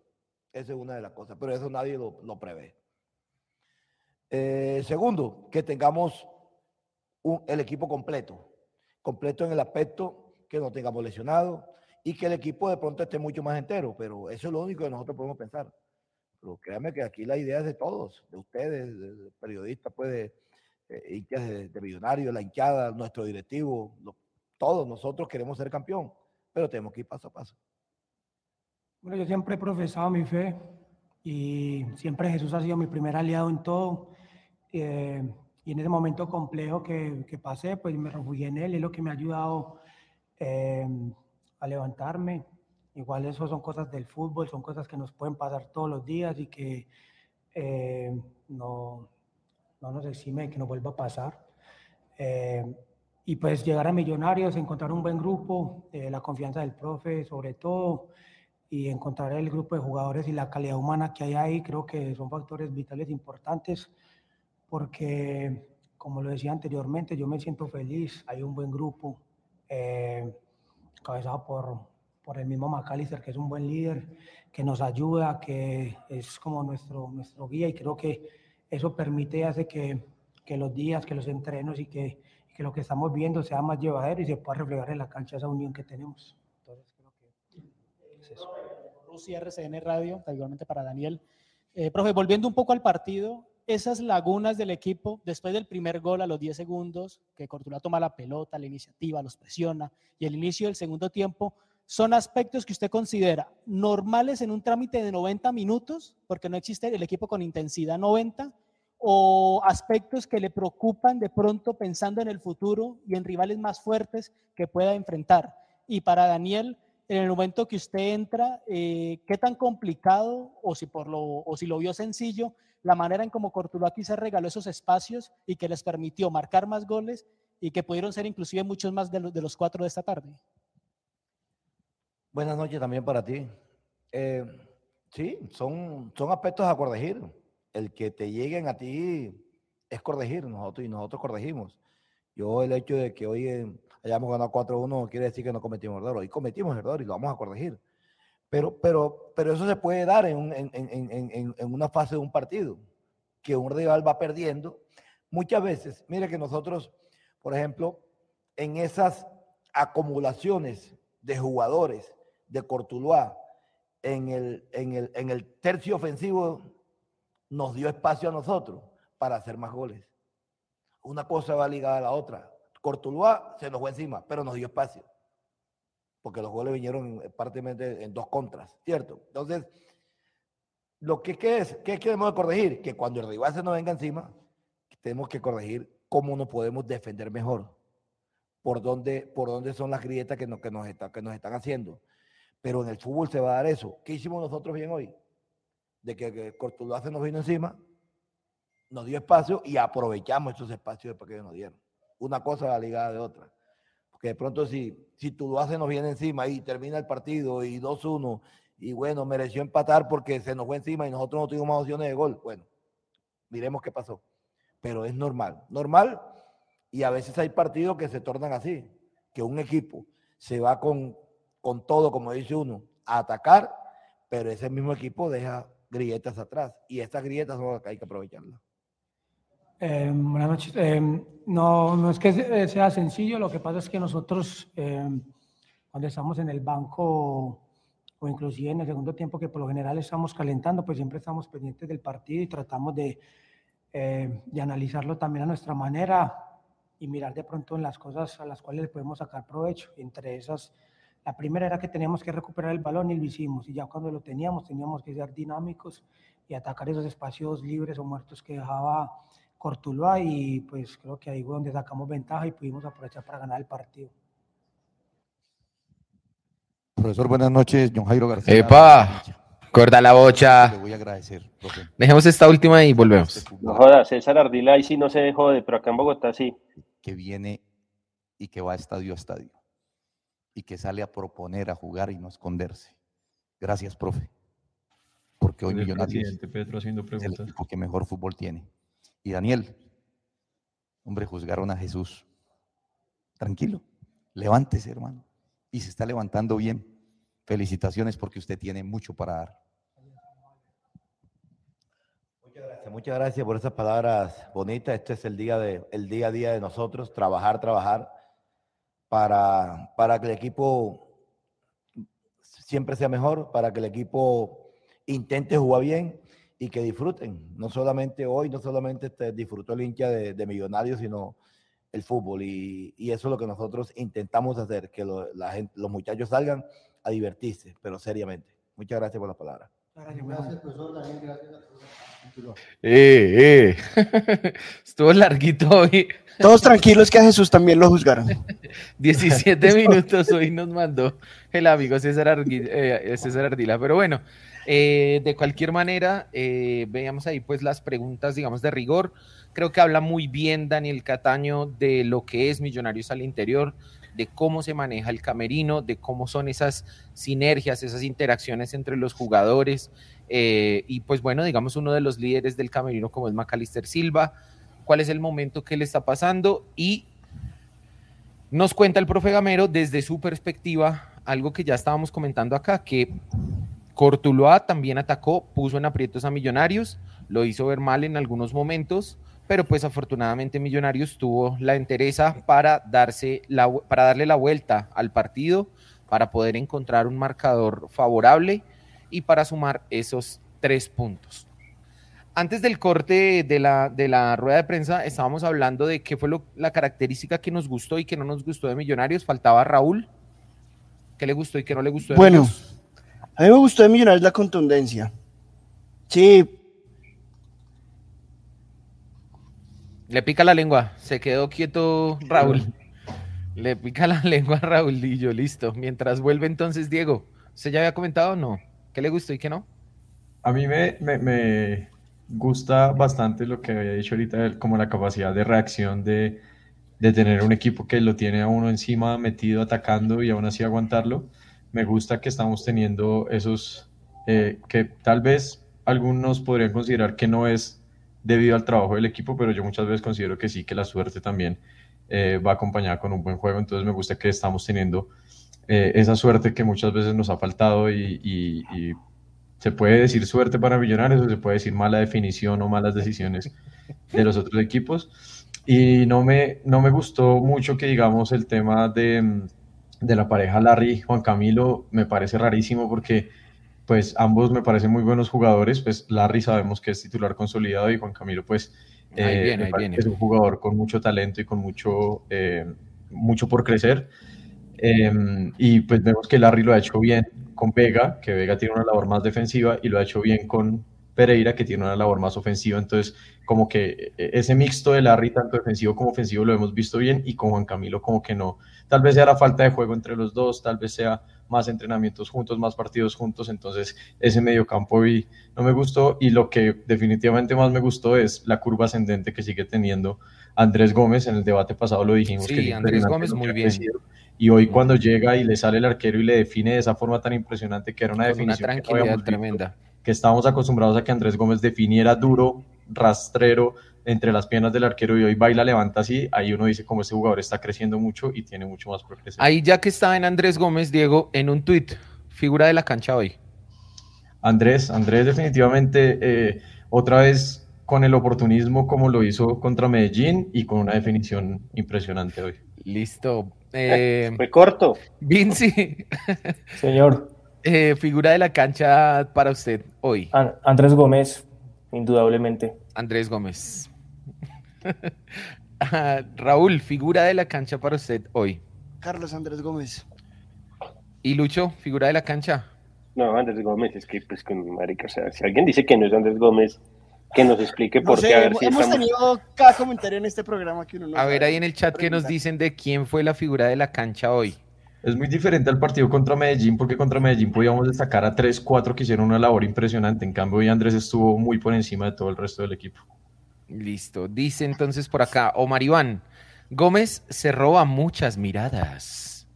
Esa es una de las cosas, pero eso nadie lo, prevé. Eh, segundo, que tengamos el equipo completo, completo en el aspecto que no tengamos lesionados y que el equipo de pronto esté mucho más entero, pero eso es lo único que nosotros podemos pensar. Pero créanme que aquí la idea es de todos, de ustedes, de periodistas, pues, de, de, de millonarios, la hinchada, nuestro directivo, todos nosotros queremos ser campeón, pero tenemos que ir paso a paso. Bueno, yo siempre he profesado mi fe y siempre Jesús ha sido mi primer aliado en todo. Eh, y en ese momento complejo que, que, pasé, pues me refugié en Él, es lo que me ha ayudado eh, a levantarme, igual eso son cosas del fútbol, son cosas que nos pueden pasar todos los días y que eh, no, no nos exime que nos vuelva a pasar. Eh, y pues llegar a Millonarios, encontrar un buen grupo, eh, la confianza del profe sobre todo, y encontrar el grupo de jugadores y la calidad humana que hay ahí, creo que son factores vitales importantes, porque como lo decía anteriormente, yo me siento feliz, hay un buen grupo, eh, cabezado por, por el mismo McAllister, que es un buen líder, que nos ayuda, que es como nuestro, nuestro guía y creo que eso permite y hace que, que los días, que los entrenos y que, que, lo que estamos viendo sea más llevadero y se pueda reflejar en la cancha esa unión que tenemos. Entonces creo que es eso. Rusia RCN Radio, igualmente para Daniel. Eh, profe, volviendo un poco al partido, esas lagunas del equipo, después del primer gol a los 10 segundos, que Cortula toma la pelota, la iniciativa, los presiona, y el inicio del segundo tiempo, son aspectos que usted considera normales en un trámite de 90 minutos, porque no existe el equipo con intensidad 90, o aspectos que le preocupan de pronto pensando en el futuro y en rivales más fuertes que pueda enfrentar. Y para Daniel, en el momento que usted entra, eh, ¿qué tan complicado o si, por lo, o si lo vio sencillo, la manera en cómo aquí se regaló esos espacios y que les permitió marcar más goles y que pudieron ser inclusive muchos más de los, de los cuatro de esta tarde? Buenas noches también para ti. Eh, sí, son, son aspectos a corregir. El que te lleguen a ti es corregir, nosotros y nosotros corregimos. Yo el hecho de que hoy hayamos ganado 4-1 quiere decir que no cometimos error. Hoy cometimos error y lo vamos a corregir. Pero, pero, pero eso se puede dar en, en, en, una fase de un partido, que un rival va perdiendo. Muchas veces, mire que nosotros, por ejemplo, en esas acumulaciones de jugadores de Cortuluá en el, en el, en el tercio ofensivo nos dio espacio a nosotros para hacer más goles. Una cosa va ligada a la otra. Cortuluá se nos fue encima, pero nos dio espacio. Porque los goles vinieron prácticamente en dos contras, ¿cierto? Entonces, lo que ¿qué es, ¿qué queremos corregir? Que cuando el rival se nos venga encima, tenemos que corregir cómo nos podemos defender mejor. Por dónde, por dónde son las grietas que nos, que nos, están haciendo. Pero en el fútbol se va a dar eso. ¿Qué hicimos nosotros bien hoy? De que, que se nos vino encima, nos dio espacio y aprovechamos esos espacios que nos dieron. Una cosa va ligada de otra. Porque de pronto si, si hace nos viene encima y termina el partido y 2-1 y bueno, mereció empatar porque se nos fue encima y nosotros no tuvimos más opciones de gol. Bueno, miremos qué pasó. Pero es normal. Normal y a veces hay partidos que se tornan así, que un equipo se va con con todo, como dice uno, a atacar, pero ese mismo equipo deja grietas atrás y estas grietas son las que hay que aprovecharlas. Eh, buenas noches. Eh, no, no es que sea sencillo, lo que pasa es que nosotros, eh, cuando estamos en el banco o inclusive en el segundo tiempo, que por lo general estamos calentando, pues siempre estamos pendientes del partido y tratamos de, analizarlo también a nuestra manera y mirar de pronto en las cosas a las cuales le podemos sacar provecho. Entre esas, la primera era que teníamos que recuperar el balón y lo hicimos. Y ya cuando lo teníamos, teníamos que ser dinámicos y atacar esos espacios libres o muertos que dejaba Cortuluá. Y pues creo que ahí fue donde sacamos ventaja y pudimos aprovechar para ganar el partido. Profesor, buenas noches. John Jairo García. ¡Epa! Corta la bocha. Le voy a agradecer, Dejemos esta última y volvemos. No joda, César Ardila ahí sí no se dejó de, pero acá en Bogotá sí. Que viene y que va estadio a estadio y que sale a proponer, a jugar y no esconderse. Gracias, profe. Porque hoy Millonarios Petro haciendo preguntas. es el equipo que mejor fútbol tiene. Y Daniel, hombre, juzgaron a Jesús. Tranquilo, levántese, hermano. Y se está levantando bien. Felicitaciones porque usted tiene mucho para dar. Muchas gracias, muchas gracias por esas palabras bonitas. Este es el día, de, el día a día de nosotros, trabajar, trabajar para, para que el equipo siempre sea mejor, para que el equipo intente jugar bien y que disfruten. No solamente hoy, no solamente este, disfrutó el hincha de, Millonarios, sino el fútbol. Y, eso es lo que nosotros intentamos hacer, que la gente, los muchachos salgan a divertirse, pero seriamente. Muchas gracias por la palabra. Gracias, profesor. Gracias. Eh, eh. [LAUGHS] Estuvo larguito hoy. Todos tranquilos que a Jesús también lo juzgaron. [LAUGHS] 17 [LAUGHS] minutos hoy nos mandó el amigo César, eh, Ardila. Pero bueno, eh, de cualquier manera, eh, veamos ahí pues las preguntas, digamos, de rigor. Creo que habla muy bien Daniel Cataño de lo que es Millonarios al interior, de cómo se maneja el camerino, de cómo son esas sinergias, esas interacciones entre los jugadores. Eh, y pues bueno, digamos, uno de los líderes del camerino como es Macalister Silva, cuál es el momento que le está pasando y nos cuenta el profe Gamero desde su perspectiva algo que ya estábamos comentando acá, que Cortuloa también atacó, puso en aprietos a Millonarios, lo hizo ver mal en algunos momentos, pero pues afortunadamente Millonarios tuvo la entereza para, darse la, para darle la vuelta al partido, para poder encontrar un marcador favorable y para sumar esos tres puntos. Antes del corte de la, de la rueda de prensa estábamos hablando de qué fue la característica que nos gustó y que no nos gustó de Millonarios. Faltaba Raúl. ¿Qué le gustó y qué no le gustó de Bueno, a mí me gustó de Millonarios la contundencia. Sí. Le pica la lengua. Se quedó quieto Raúl. Le pica la lengua a Raúl y yo, listo. Mientras vuelve entonces Diego. ¿Usted ya había comentado o no? ¿Qué le gustó y qué no? A mí me, me, gusta bastante lo que había dicho ahorita, como la capacidad de reacción de, de tener un equipo que lo tiene a uno encima metido atacando y aún así aguantarlo me gusta que estamos teniendo esos eh, que tal vez algunos podrían considerar que no es debido al trabajo del equipo, pero yo muchas veces considero que sí, que la suerte también eh, va acompañada con un buen juego, entonces me gusta que estamos teniendo eh, esa suerte que muchas veces nos ha faltado y, se puede decir suerte para Millonarios o se puede decir mala definición o malas decisiones de los otros equipos. Y no me, no me gustó mucho que digamos el tema de de la pareja Larry Juan Camilo me parece rarísimo porque pues ambos me parecen muy buenos jugadores, pues Larry sabemos que es titular consolidado y Juan Camilo pues eh, es un jugador con mucho talento y con mucho, eh, mucho por crecer. Em, y pues vemos que Larry lo ha hecho bien con Vega, que Vega tiene una labor más defensiva y lo ha hecho bien con Pereira, que tiene una labor más ofensiva. Entonces, como que eh, ese mixto de Larry, tanto defensivo como ofensivo, lo hemos visto bien y con Juan Camilo como que no. Tal vez sea la falta de juego entre los dos, tal vez sea más entrenamientos juntos, más partidos juntos. Entonces, ese medio campo no me gustó. Y lo que definitivamente más me gustó es la curva ascendente que sigue teniendo Andrés Gómez. En el debate pasado lo dijimos. Sí, Andrés Gómez muy bien. Y hoy cuando llega y le sale el arquero y le define de esa forma tan impresionante que era una definición. Una tranquilidad tremenda que estábamos acostumbrados a que Andrés Gómez definiera duro, rastrero entre las piernas del arquero y hoy baila, levanta así, ahí uno dice como este jugador está creciendo mucho y tiene mucho más progreso. Ahí ya que estaba en Andrés Gómez, Diego, en un tuit, figura de la cancha hoy. Andrés, Andrés definitivamente eh, otra vez con el oportunismo como lo hizo contra Medellín y con una definición impresionante hoy. Listo. Eh, Fue corto. Vinci. Señor. [LAUGHS] Eh, figura de la cancha para usted hoy. Andrés Gómez, indudablemente. Andrés Gómez. [LAUGHS] Ah, Raúl, figura de la cancha para usted hoy. Carlos Andrés Gómez. ¿Y Lucho, figura de la cancha? No, Andrés Gómez, es que pues con marica, o sea, si alguien dice que no es Andrés Gómez, que nos explique por qué. A ver hemos tenido cada comentario en este programa que uno no A ver ahí en el chat que nos dicen de quién fue la figura de la cancha hoy. Es muy diferente al partido contra Medellín, porque contra Medellín podíamos destacar a 3, 4 que hicieron una labor impresionante. En cambio, hoy Andrés estuvo muy por encima de todo el resto del equipo. Listo. Dice entonces por acá, Omar Iván, Gómez se roba muchas miradas.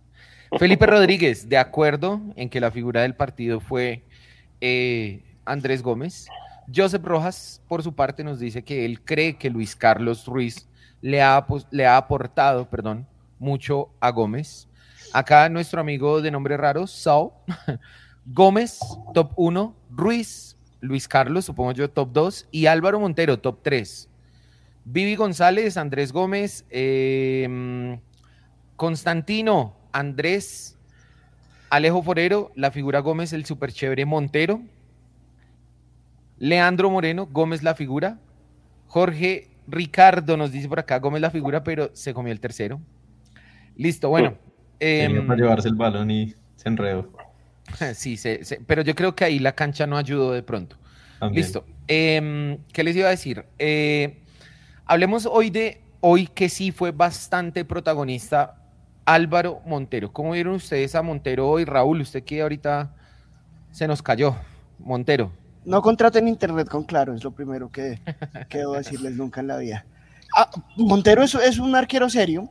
Felipe Rodríguez, de acuerdo en que la figura del partido fue eh, Andrés Gómez. Joseph Rojas, por su parte, nos dice que él cree que Luis Carlos Ruiz le ha, le ha aportado perdón, mucho a Gómez. Acá nuestro amigo de nombre raro, Sao, [LAUGHS] Gómez, top 1, Ruiz, Luis Carlos, supongo yo, top 2, y Álvaro Montero, top 3. Vivi González, Andrés Gómez, em, Constantino, Andrés, Alejo Forero, la figura Gómez, el super chévere Montero, Leandro Moreno, Gómez la figura, Jorge Ricardo nos dice por acá Gómez la figura, pero se comió el tercero. Listo, bueno. Eh, para llevarse el balón y se enredó. [LAUGHS] Sí, pero yo creo que ahí la cancha no ayudó de pronto. Listo. Em, ¿Qué les iba a decir? Eh, hablemos hoy de hoy que sí fue bastante protagonista Álvaro Montero. ¿Cómo vieron ustedes a Montero hoy? Raúl, usted que ahorita se nos cayó. Montero. No contraten internet con Claro, es lo primero que, que debo decirles nunca en la vida. Ah, Montero es, un arquero serio,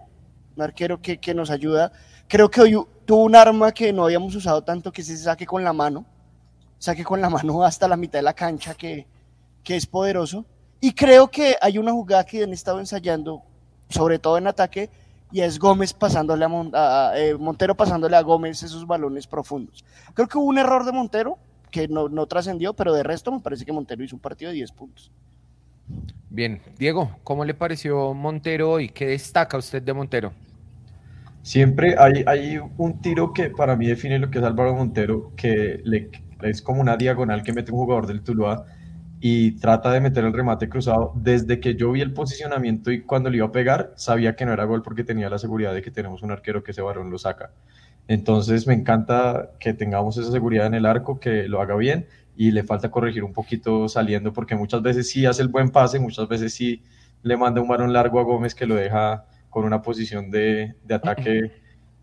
un arquero que, que, nos ayuda. Creo que hoy tuvo un arma que no habíamos usado tanto, que se saque con la mano. Saque con la mano hasta la mitad de la cancha, que, que es poderoso. Y creo que hay una jugada que han estado ensayando, sobre todo en ataque, y es Gómez pasándole a, eh, Montero pasándole a Gómez esos balones profundos. Creo que hubo un error de Montero que no, no trascendió, pero de resto me parece que Montero hizo un partido de 10 puntos. Bien, Diego, ¿cómo le pareció Montero y qué destaca usted de Montero? Siempre hay, hay un tiro que para mí define lo que es Álvaro Montero, que le, es como una diagonal que mete un jugador del Tuluá y trata de meter el remate cruzado. Desde que yo vi el posicionamiento y cuando le iba a pegar, sabía que no era gol porque tenía la seguridad de que tenemos un arquero que ese varón lo saca. Entonces me encanta que tengamos esa seguridad en el arco, que lo haga bien y le falta corregir un poquito saliendo porque muchas veces sí hace el buen pase, muchas veces sí le manda un varón largo a Gómez que lo deja con una posición de, ataque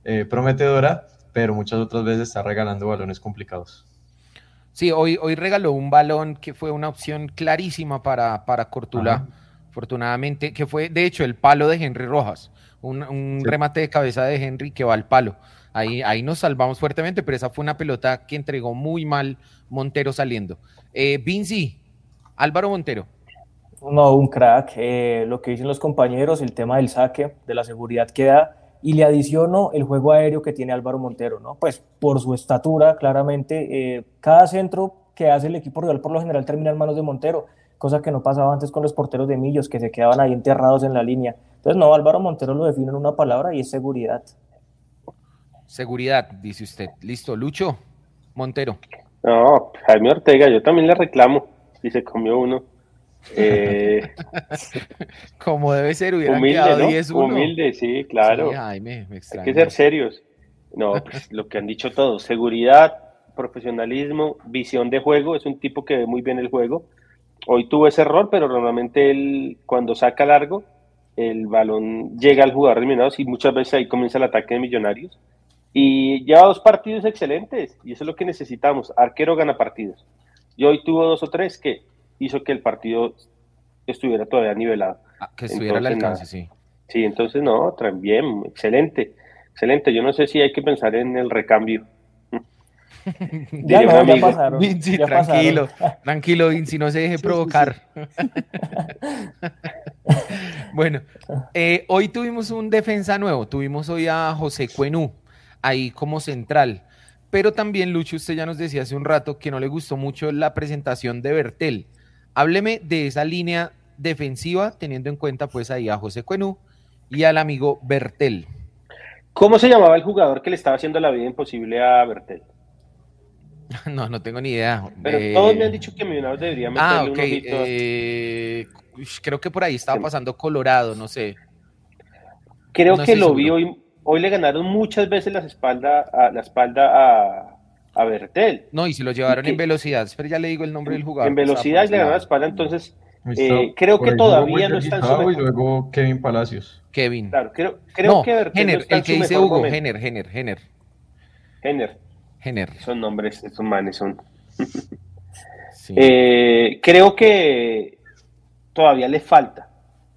eh, prometedora, pero muchas otras veces está regalando balones complicados. Sí, hoy, hoy regaló un balón que fue una opción clarísima para, para Cortula, afortunadamente, que fue de hecho el palo de Henry Rojas, un, remate de cabeza de Henry que va al palo. Ahí, ahí nos salvamos fuertemente, pero esa fue una pelota que entregó muy mal Montero saliendo. Eh, Vinci, Álvaro Montero. No, un crack. Eh, lo que dicen los compañeros, el tema del saque, de la seguridad que da y le adiciono el juego aéreo que tiene Álvaro Montero, ¿no? Pues por su estatura, claramente, eh, cada centro que hace el equipo rival por lo general termina en manos de Montero, cosa que no pasaba antes con los porteros de Millos, que se quedaban ahí enterrados en la línea. Entonces, no, Álvaro Montero lo define en una palabra y es seguridad. Seguridad, dice usted. Listo, Lucho, Montero. No, Jaime Ortega, yo también le reclamo y se comió uno. Eh, [LAUGHS] Como debe ser, hubiera humilde, Humilde, sí, claro. Hay que ser serios. No, pues, lo que han dicho todos, seguridad, profesionalismo, visión de juego, es un tipo que ve muy bien el juego. Hoy tuvo ese error, pero normalmente él cuando saca largo, el balón llega al jugador de y muchas veces ahí comienza el ataque de Millonarios. Y lleva dos partidos excelentes y eso es lo que necesitamos. Arquero gana partidos. Y hoy tuvo dos o tres que hizo que el partido estuviera todavía nivelado. Ah, que estuviera al alcance, sí. Sí, entonces no, bien, excelente, excelente. Yo no sé si hay que pensar en el recambio. [LAUGHS] ya, no, ya pasaron, Vinci, tranquilo, [LAUGHS] tranquilo, Vinci, no se deje provocar. [LAUGHS] bueno, eh, hoy tuvimos un defensa nuevo, tuvimos hoy a José Cuenú, ahí como central. Pero también, Lucho, usted ya nos decía hace un rato que no le gustó mucho la presentación de Bertel. Hábleme de esa línea defensiva, teniendo en cuenta pues ahí a José Cuenú y al amigo Bertel. ¿Cómo se llamaba el jugador que le estaba haciendo la vida imposible a Bertel? [LAUGHS] No, no tengo ni idea. Pero eh, todos me han dicho que Millonarios debería ah, meterle ah, un eh, creo que por ahí estaba pasando Colorado, no sé. Creo que lo vi hoy. Hoy le ganaron muchas veces la espalda a, la espalda a, a Bertel. No, y si lo llevaron en velocidad, pero ya le digo el nombre del jugador. En velocidad le ganaron la espalda, entonces eh, creo que todavía no está en su Y luego Kevin Palacios. Kevin. Claro, creo, creo que Bertel Jenner, el que dice Hugo, Jenner, Jenner, Jenner. Jenner. Jenner. Son nombres, estos manes son. [LAUGHS] Eh, creo que todavía le falta.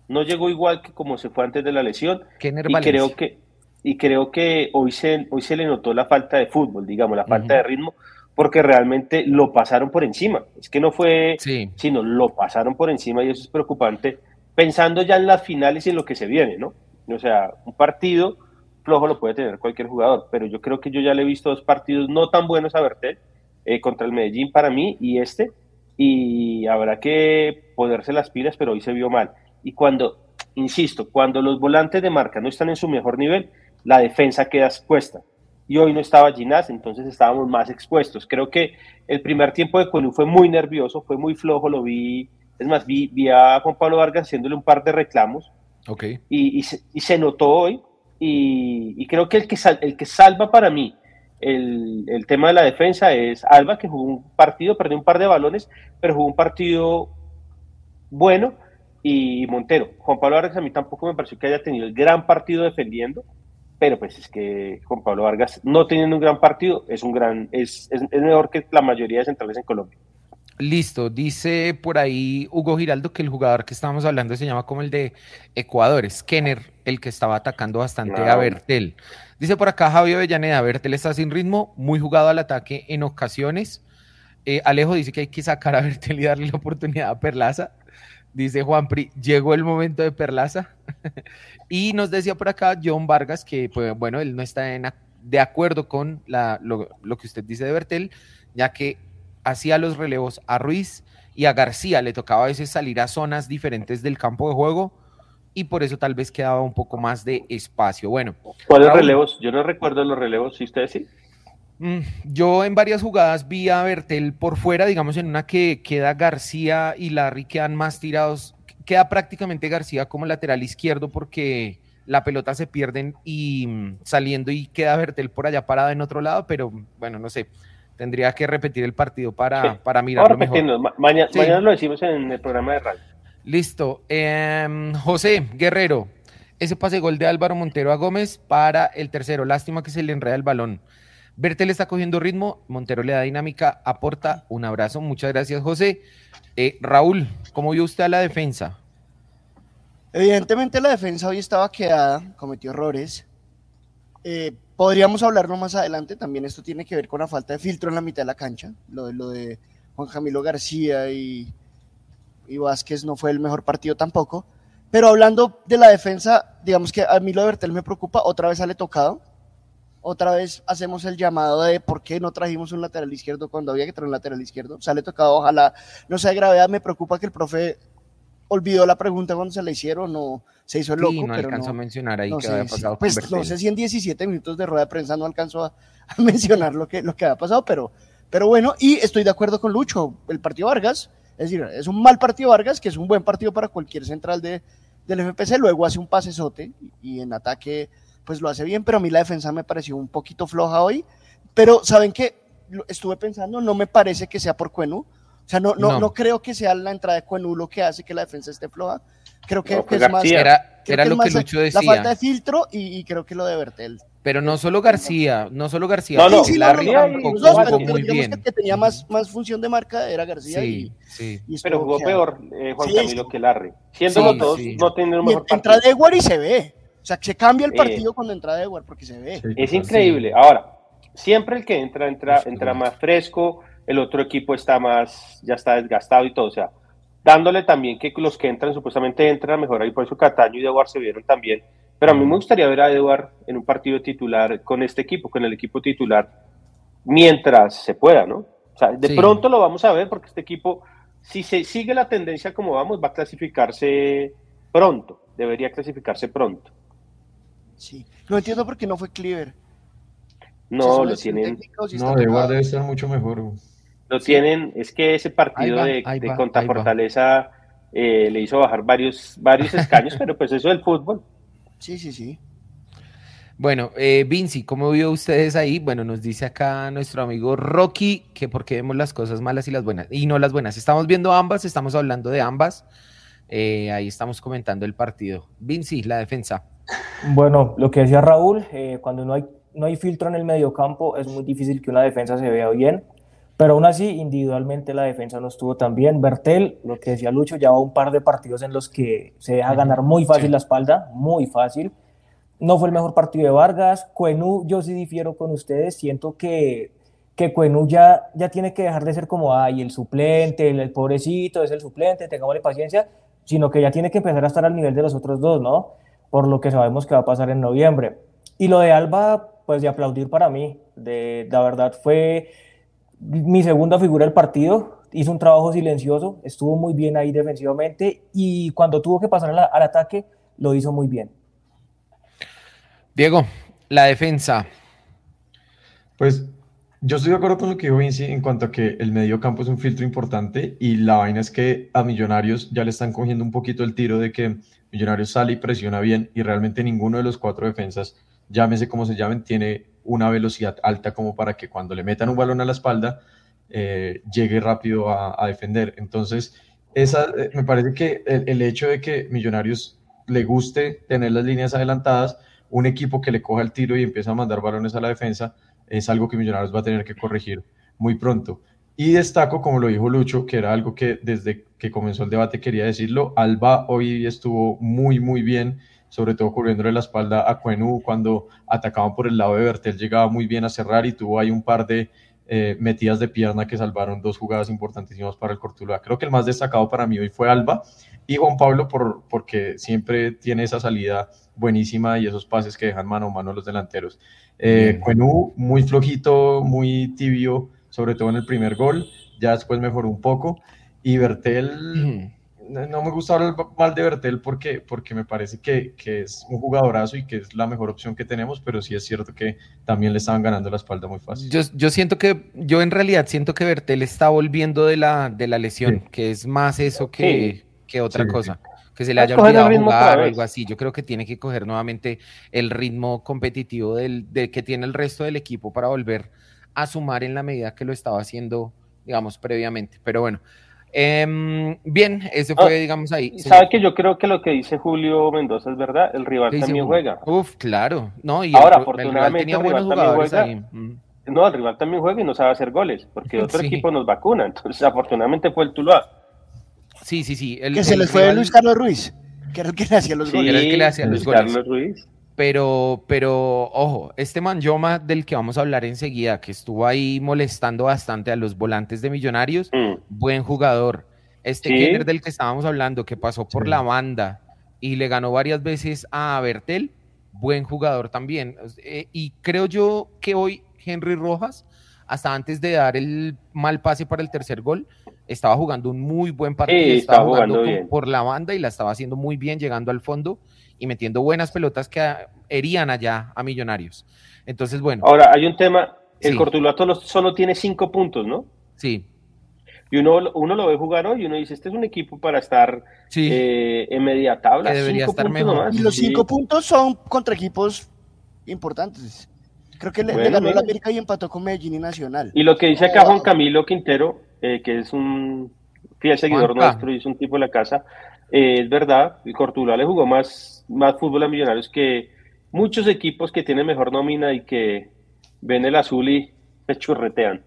No llegó igual que como se fue antes de la lesión. Kenner y creo que y creo que hoy se, hoy se le notó la falta de fútbol, digamos, la falta de ritmo, porque realmente lo pasaron por encima. Es que no fue, sino lo pasaron por encima y eso es preocupante, pensando ya en las finales y en lo que se viene, ¿no? O sea, un partido flojo lo puede tener cualquier jugador, pero yo creo que yo ya le he visto dos partidos no tan buenos a Bertel, eh, contra el Medellín para mí y este, y habrá que ponerse las pilas, pero hoy se vio mal. Y cuando, insisto, cuando los volantes de marca no están en su mejor nivel, la defensa queda expuesta. Y hoy no estaba Ginás, entonces estábamos más expuestos. Creo que el primer tiempo de Colú fue muy nervioso, fue muy flojo, lo vi, es más, vi, vi a Juan Pablo Vargas haciéndole un par de reclamos. Okay. Y, y, se, notó hoy, y, creo que el que, el que salva para mí el, el, tema de la defensa es Alba, que jugó un partido, perdió un par de balones, pero jugó un partido bueno, y Montero. Juan Pablo Vargas a mí tampoco me pareció que haya tenido el gran partido defendiendo, pero pues es que Juan Pablo Vargas no teniendo un gran partido es un gran, es, es, es mejor que la mayoría de centrales en Colombia. Listo, dice por ahí Hugo Giraldo que el jugador que estábamos hablando se llama como el de Ecuador, es Kenner, el que estaba atacando bastante a Bertel. Dice por acá Javier Avellaneda, Bertel está sin ritmo, muy jugado al ataque en ocasiones. Eh, Alejo dice que hay que sacar a Bertel y darle la oportunidad a Perlaza. Dice Juan Pri, llegó el momento de Perlaza. [LAUGHS] y nos decía por acá John Vargas que, pues, bueno, él no está de acuerdo con la, lo, lo que usted dice de Bertel, ya que hacía los relevos a Ruiz y a García. Le tocaba a veces salir a zonas diferentes del campo de juego y por eso tal vez quedaba un poco más de espacio. Bueno. ¿Cuáles relevos? Yo no recuerdo los relevos, si ustedes sí. Mm, yo en varias jugadas vi a Bertel por fuera, digamos en una que queda García y Larry quedan más tirados, queda prácticamente García como lateral izquierdo porque la pelota se pierden y mm, saliendo y queda Bertel por allá parado en otro lado, pero bueno, no sé, Tendría que repetir el partido para, para mirarlo mejor. mañana lo decimos en el programa de radio. Listo. Em, José Guerrero, ese pase gol de Álvaro Montero a Gómez para el tercero. Lástima que se le enreda el balón. Bertel está cogiendo ritmo, Montero le da dinámica, aporta un abrazo. Muchas gracias, José. Eh, Raúl, ¿cómo vio usted a la defensa? Evidentemente la defensa hoy estaba quedada, cometió errores. Eh, Podríamos hablarlo más adelante, también esto tiene que ver con la falta de filtro en la mitad de la cancha, lo de, Juan Camilo García y, y Vázquez no fue el mejor partido tampoco, pero hablando de la defensa, digamos que a mí lo de Bertel me preocupa, otra vez sale tocado, otra vez hacemos el llamado de por qué no trajimos un lateral izquierdo cuando había que traer un lateral izquierdo, sale tocado, ojalá no sea de gravedad, me preocupa que el profe olvidó la pregunta cuando se la hicieron o se hizo el loco. no pero alcanzó a mencionar ahí que había pasado. Pues no sé si en 17 minutos de rueda de prensa no alcanzó [LAUGHS] a, mencionar lo que, lo que había pasado, pero, pero bueno, y estoy de acuerdo con Lucho, el partido Vargas, es decir, es un mal partido Vargas, que es un buen partido para cualquier central de, del FPC, luego hace un pasesote y, y en ataque pues lo hace bien, pero a mí la defensa me pareció un poquito floja hoy, pero ¿saben qué? Estuve pensando, no me parece que sea por Cuenu, o sea, no, no, no. creo que sea la entrada de Cuenú lo que hace que la defensa esté floja. Creo que, es más. Era, era lo que, Lucho decía. La falta de filtro y, creo que lo de Bertel. Pero no solo García, no solo García. No, no, sí, Larry jugó muy bien. Que, que tenía más, más función de marca era García. Sí, y, sí. Y pero jugó peor eh, Juan Camilo que Larry. Siendo todos, no teniendo mejor partido. Entra Dewar y se ve. O sea, se cambia el partido eh, cuando entra Dewar porque se ve. Es increíble. Ahora, siempre el que entra, entra, entra más fresco el otro equipo está más, ya está desgastado y todo, o sea, dándole también que los que entran supuestamente entran mejor ahí, por eso Cataño y Eduard se vieron también, pero a mí me gustaría ver a Eduard en un partido titular con este equipo, con el equipo titular, mientras se pueda, ¿no? O sea, de pronto lo vamos a ver porque este equipo, si se sigue la tendencia como vamos, va a clasificarse pronto, debería clasificarse pronto. Sí, no entiendo por qué no fue Cleaver. No, lo tienen. No, Eduard debe estar mucho mejor. Lo tienen, es que ese partido de, contra Fortaleza eh, le hizo bajar varios, varios escaños, [LAUGHS] pero pues eso es el fútbol. Sí, sí, sí. Bueno, eh, Vinci, ¿cómo vio ustedes ahí? Bueno, nos dice acá nuestro amigo Rocky que porque vemos las cosas malas y las buenas, y no las buenas. Estamos viendo ambas, estamos hablando de ambas. Eh, ahí estamos comentando el partido. Vinci, la defensa. Bueno, lo que decía Raúl, eh, cuando no hay, no hay filtro en el mediocampo, es muy difícil que una defensa se vea bien. Pero aún así, individualmente la defensa no estuvo tan bien. Bertel, lo que decía Lucho, ya va un par de partidos en los que se deja ganar muy fácil la espalda, muy fácil. No fue el mejor partido de Vargas. Cuenú, yo sí difiero con ustedes. Siento que, que Cuenú ya, ya tiene que dejar de ser como, ay, el suplente, el, pobrecito, es el suplente, tengámosle paciencia, sino que ya tiene que empezar a estar al nivel de los otros dos, ¿no? Por lo que sabemos que va a pasar en noviembre. Y lo de Alba, pues de aplaudir para mí. De, la verdad fue mi segunda figura del partido, hizo un trabajo silencioso, estuvo muy bien ahí defensivamente y cuando tuvo que pasar al, ataque lo hizo muy bien. Diego, la defensa. Pues yo estoy de acuerdo con lo que dijo Vinci en cuanto a que el medio campo es un filtro importante y la vaina es que a Millonarios ya le están cogiendo un poquito el tiro de que Millonarios sale y presiona bien y realmente ninguno de los cuatro defensas, llámese como se llamen, tiene una velocidad alta como para que cuando le metan un balón a la espalda eh, llegue rápido a, defender. Entonces, esa, eh, me parece que el, hecho de que Millonarios le guste tener las líneas adelantadas, un equipo que le coja el tiro y empieza a mandar balones a la defensa, es algo que Millonarios va a tener que corregir muy pronto. Y destaco, como lo dijo Lucho, que era algo que desde que comenzó el debate quería decirlo, Alba hoy estuvo muy, muy bien, sobre todo cubriéndole la espalda a Cuenú cuando atacaban por el lado de Bertel, llegaba muy bien a cerrar y tuvo ahí un par de eh, metidas de pierna que salvaron dos jugadas importantísimas para el Cortuluá. Creo que el más destacado para mí hoy fue Alba y Juan Pablo por, porque siempre tiene esa salida buenísima y esos pases que dejan mano a mano los delanteros. Eh, Cuenú muy flojito, muy tibio sobre todo en el primer gol, ya después mejoró un poco. Y Bertel, no me gusta hablar mal de Bertel porque, porque me parece que, que, es un jugadorazo y que es la mejor opción que tenemos, pero sí es cierto que también le estaban ganando la espalda muy fácil. Yo, yo siento que, yo en realidad siento que Bertel está volviendo de la, de la lesión, que es más eso que, que otra cosa. Que se le haya olvidado jugar o algo así. Yo creo que tiene que coger nuevamente el ritmo competitivo del, de que tiene el resto del equipo para volver a sumar en la medida que lo estaba haciendo, digamos, previamente. Pero bueno, em, bien, ese fue, ah, digamos, ahí. ¿Sabe que yo creo que lo que dice Julio Mendoza es verdad? El rival también juega. Uf, claro. No, y Ahora, afortunadamente, el rival, también juega. Mm. No, el rival también juega y no sabe hacer goles, porque [LAUGHS] otro equipo nos vacuna. Entonces, afortunadamente fue el Tuluá. Sí, sí, sí. El, que se les fue Luis Carlos Ruiz, que era el que le hacía los goles. Era el que le hacía los goles. Carlos Ruiz. Pero, pero, ojo, este Manjoma del que vamos a hablar enseguida, que estuvo ahí molestando bastante a los volantes de Millonarios, mm. buen jugador. Este ¿Sí? del que estábamos hablando, que pasó por la banda y le ganó varias veces a Bertel, buen jugador también. Eh, y creo yo que hoy Henry Rojas, hasta antes de dar el mal pase para el tercer gol, estaba jugando un muy buen partido, estaba, jugando, por la banda y la estaba haciendo muy bien, llegando al fondo y metiendo buenas pelotas que herían allá a Millonarios. Entonces, bueno. Ahora, hay un tema, el sí. solo tiene cinco puntos, ¿no? Sí. Y uno, uno lo ve jugar hoy y uno dice, este es un equipo para estar eh, en media tabla. Que debería estar mejor. Y los cinco puntos son contra equipos importantes. Creo que le, ganó la América y empató con Medellín y Nacional. Y lo que dice acá Juan Camilo Quintero, eh, que es un fiel seguidor nuestro y es un tipo de la casa, eh, es verdad, Cortuluá le jugó más, más fútbol a Millonarios que muchos equipos que tienen mejor nómina y que ven el azul y se churretean.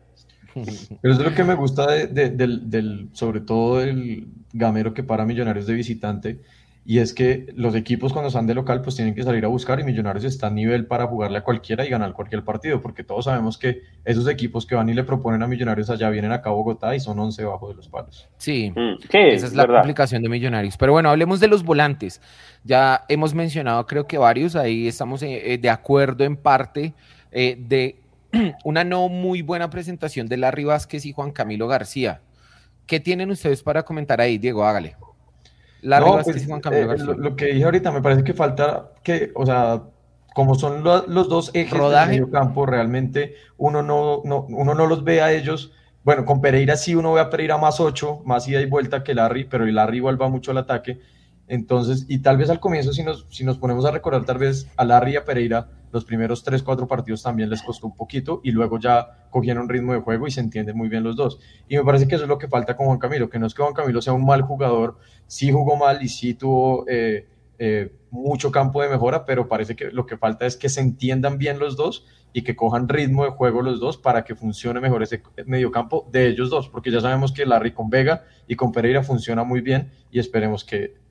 [LAUGHS] Pero es lo que me gusta del, sobre todo del gamero que para Millonarios de visitante, y es que los equipos cuando están de local pues tienen que salir a buscar y Millonarios está a nivel para jugarle a cualquiera y ganar cualquier partido, porque todos sabemos que esos equipos que van y le proponen a Millonarios allá vienen acá a Bogotá y son 11 bajo de los palos. Sí, mm, esa es la complicación de Millonarios. Pero bueno, hablemos de los volantes. Ya hemos mencionado creo que varios, ahí estamos eh, eh, de acuerdo en parte eh, de [CLEARS THROAT] una no muy buena presentación de Larry Vázquez y Juan Camilo García. ¿Qué tienen ustedes para comentar ahí, Diego? Hágale no, pues, eh, lo, que dije ahorita, me parece que falta que, o sea, como son los dos ejes Rodaje. del medio campo, realmente uno no, no, uno no los ve a ellos. Bueno, con Pereira sí uno ve a Pereira más ocho, más ida y vuelta que Larry, pero el Larry igual va mucho al ataque. Entonces, y tal vez al comienzo, si nos, si nos ponemos a recordar, tal vez a Larry y a Pereira, los primeros 3, 4 partidos también les costó un poquito y luego ya cogieron ritmo de juego y se entienden muy bien los dos. Y me parece que eso es lo que falta con Juan Camilo, que no es que Juan Camilo sea un mal jugador, sí jugó mal y sí tuvo eh, eh, mucho campo de mejora, pero parece que lo que falta es que se entiendan bien los dos y que cojan ritmo de juego los dos para que funcione mejor ese mediocampo de ellos dos, porque ya sabemos que Larry con Vega y con Pereira funciona muy bien y esperemos que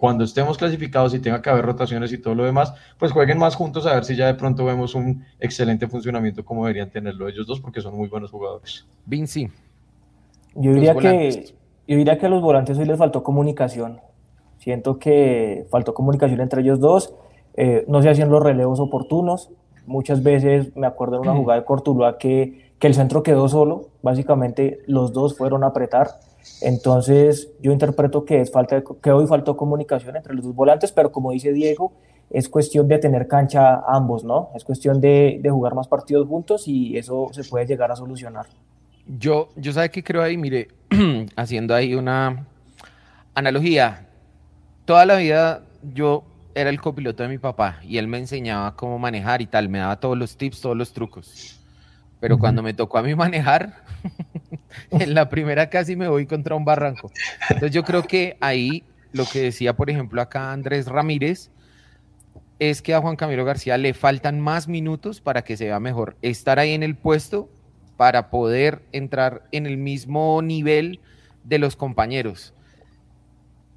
cuando estemos clasificados y tenga que haber rotaciones y todo lo demás, pues jueguen más juntos a ver si ya de pronto vemos un excelente funcionamiento como deberían tenerlo ellos dos, porque son muy buenos jugadores. Vinci. Yo diría, que, yo diría que a los volantes hoy les faltó comunicación. Siento que faltó comunicación entre ellos dos. Eh, no se hacían los relevos oportunos. Muchas veces me acuerdo de una jugada de Cortuluá que, que el centro quedó solo. Básicamente los dos fueron a apretar entonces, yo interpreto que, es falta que hoy faltó comunicación entre los dos volantes, pero como dice Diego, es cuestión de tener cancha ambos, ¿no? Es cuestión de, jugar más partidos juntos y eso se puede llegar a solucionar. Yo, yo sabe que creo ahí, mire, [CLEARS THROAT] haciendo ahí una analogía, toda la vida yo era el copiloto de mi papá y él me enseñaba cómo manejar y tal, me daba todos los tips, todos los trucos. Pero cuando me tocó a mí [LAUGHS] manejar, [LAUGHS] en la primera casi me voy contra un barranco. Entonces yo creo que ahí lo que decía, por ejemplo, acá Andrés Ramírez, es que a Juan Camilo García le faltan más minutos para que se vea mejor. Estar ahí en el puesto para poder entrar en el mismo nivel de los compañeros.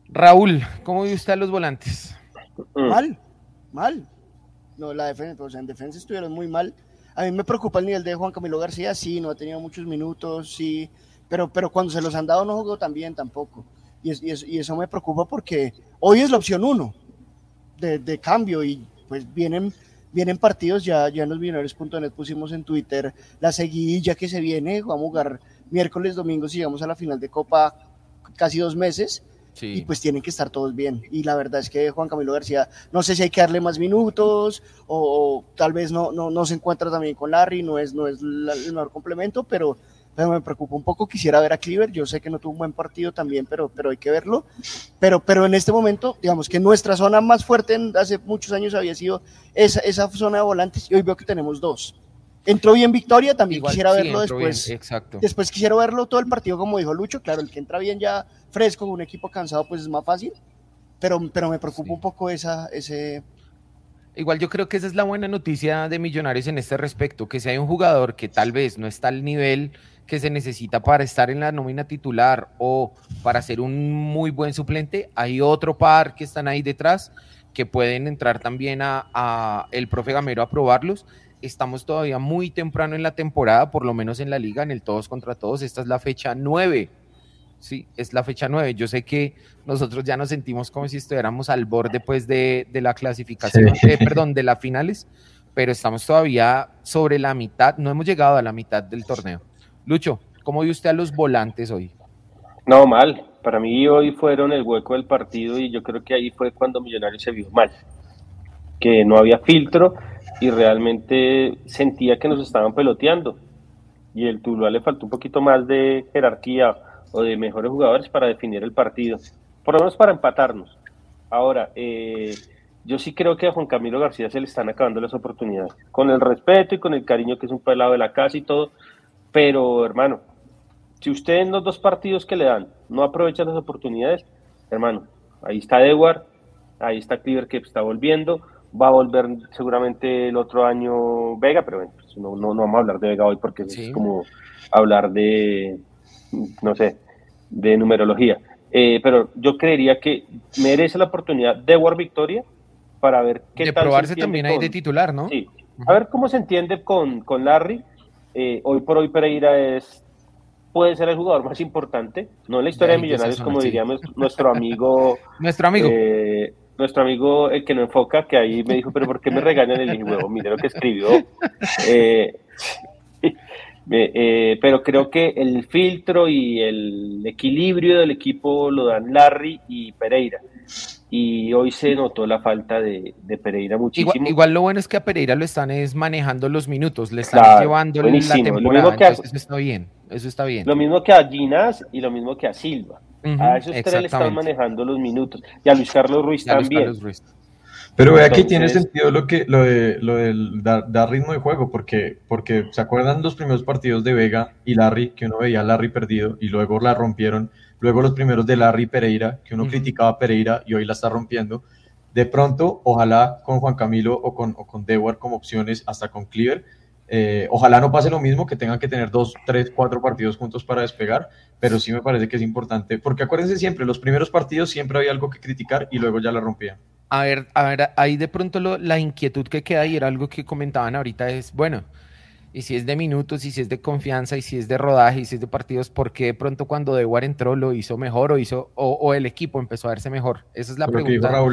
Raúl, ¿cómo vio usted a los volantes? Mm. Mal, mal. No, la defensa, pues en defensa estuvieron muy mal. A mí me preocupa el nivel de Juan Camilo García, sí, no ha tenido muchos minutos, sí, pero, pero cuando se los han dado no jugó tan bien tampoco. Y, eso me preocupa porque hoy es la opción uno de, de cambio y pues vienen, vienen partidos, ya, ya en los millonarios.net pusimos en Twitter la seguidilla que se viene, vamos a jugar miércoles, domingo, si llegamos a la final de Copa casi dos meses y pues tienen que estar todos bien. Y la verdad es que Juan Camilo García, no sé si hay que darle más minutos o, tal vez no, no, no, se encuentra también con Larry, no es, no es el mejor complemento, pero, pero, me preocupa un poco. Quisiera ver a Cleaver, yo sé que no tuvo un buen partido también, pero, pero hay que verlo. Pero, pero en este momento, digamos que nuestra zona más fuerte hace muchos años había sido esa, esa zona de volantes y hoy veo que tenemos dos. Entró bien Victoria, también quisiera verlo después. exacto. Después quisiera verlo todo el partido, como dijo Lucho. Claro, el que entra bien ya fresco, un equipo cansado, pues es más fácil. Pero, pero me preocupa un poco esa, ese. Igual yo creo que esa es la buena noticia de Millonarios en este respecto, que si hay un jugador que tal vez no está al nivel que se necesita para estar en la nómina titular o para ser un muy buen suplente, hay otro par que están ahí detrás que pueden entrar también a, a el profe Gamero a probarlos estamos todavía muy temprano en la temporada, por lo menos en la liga, en el todos contra todos. Esta es la fecha 9. Sí, es la fecha 9. Yo sé que nosotros ya nos sentimos como si estuviéramos al borde pues, de, la clasificación, eh, perdón, de las finales, pero estamos todavía sobre la mitad, no hemos llegado a la mitad del torneo. Lucho, ¿cómo vio usted a los volantes hoy? No, mal. Para mí hoy fueron el hueco del partido y yo creo que ahí fue cuando Millonarios se vio mal. Que no había filtro y realmente sentía que nos estaban peloteando. Y el Tuluá le faltó un poquito más de jerarquía o de mejores jugadores para definir el partido, por lo menos para empatarnos. Ahora, eh, yo sí creo que a Juan Camilo García se le están acabando las oportunidades, con el respeto y con el cariño que es un pelado de la casa y todo, pero hermano, si usted en los dos partidos que le dan no aprovecha las oportunidades, hermano, ahí está Edward, ahí está Cleaver que está volviendo, va a volver seguramente el otro año Vega, pero bueno, pues no, no, vamos a hablar de Vega hoy porque es como hablar de, no sé, de numerología. Eh, pero yo creería que merece la oportunidad de War Victoria para ver qué de probarse también ahí de titular, ¿no? Sí. A ver cómo se entiende con, con Larry. Eh, hoy por hoy Pereira es puede ser el jugador más importante, no en la historia de Millonarios, como diríamos nuestro amigo. [LAUGHS] nuestro amigo. Eh, nuestro amigo, el que no enfoca, que ahí me dijo, pero ¿por qué me regañan el huevo? Mire lo que escribió. Eh, [LAUGHS] eh, pero creo que el filtro y el equilibrio del equipo lo dan Larry y Pereira. Y hoy se notó la falta de, Pereira muchísimo. Igual, lo bueno es que a Pereira lo están es manejando los minutos, le están llevando la temporada. eso está bien, eso está bien. Lo mismo que a Ginás y lo mismo que a Silva a esos tres le están manejando los minutos. Y a Luis Carlos Ruiz también. Pero ve aquí tiene sentido lo que lo de lo del dar, ritmo de juego, porque, porque se acuerdan los primeros partidos de Vega y Larry, que uno veía a Larry perdido y luego la rompieron, luego los primeros de Larry Pereira, que uno criticaba a Pereira y hoy la está rompiendo. De pronto, ojalá con Juan Camilo o con, o con Dewar como opciones, hasta con Cleaver, eh, ojalá no pase lo mismo, que tengan que tener dos, tres, cuatro partidos juntos para despegar, pero sí me parece que es importante, porque acuérdense siempre, los primeros partidos siempre había algo que criticar y luego ya la rompían. A ver, a ver, ahí de pronto la inquietud que queda y era algo que comentaban ahorita es, bueno, y si es de minutos, y si es de confianza, y si es de rodaje, y si es de partidos, ¿por qué de pronto cuando Dewar entró lo hizo mejor o hizo, o, el equipo empezó a verse mejor? Esa es la pregunta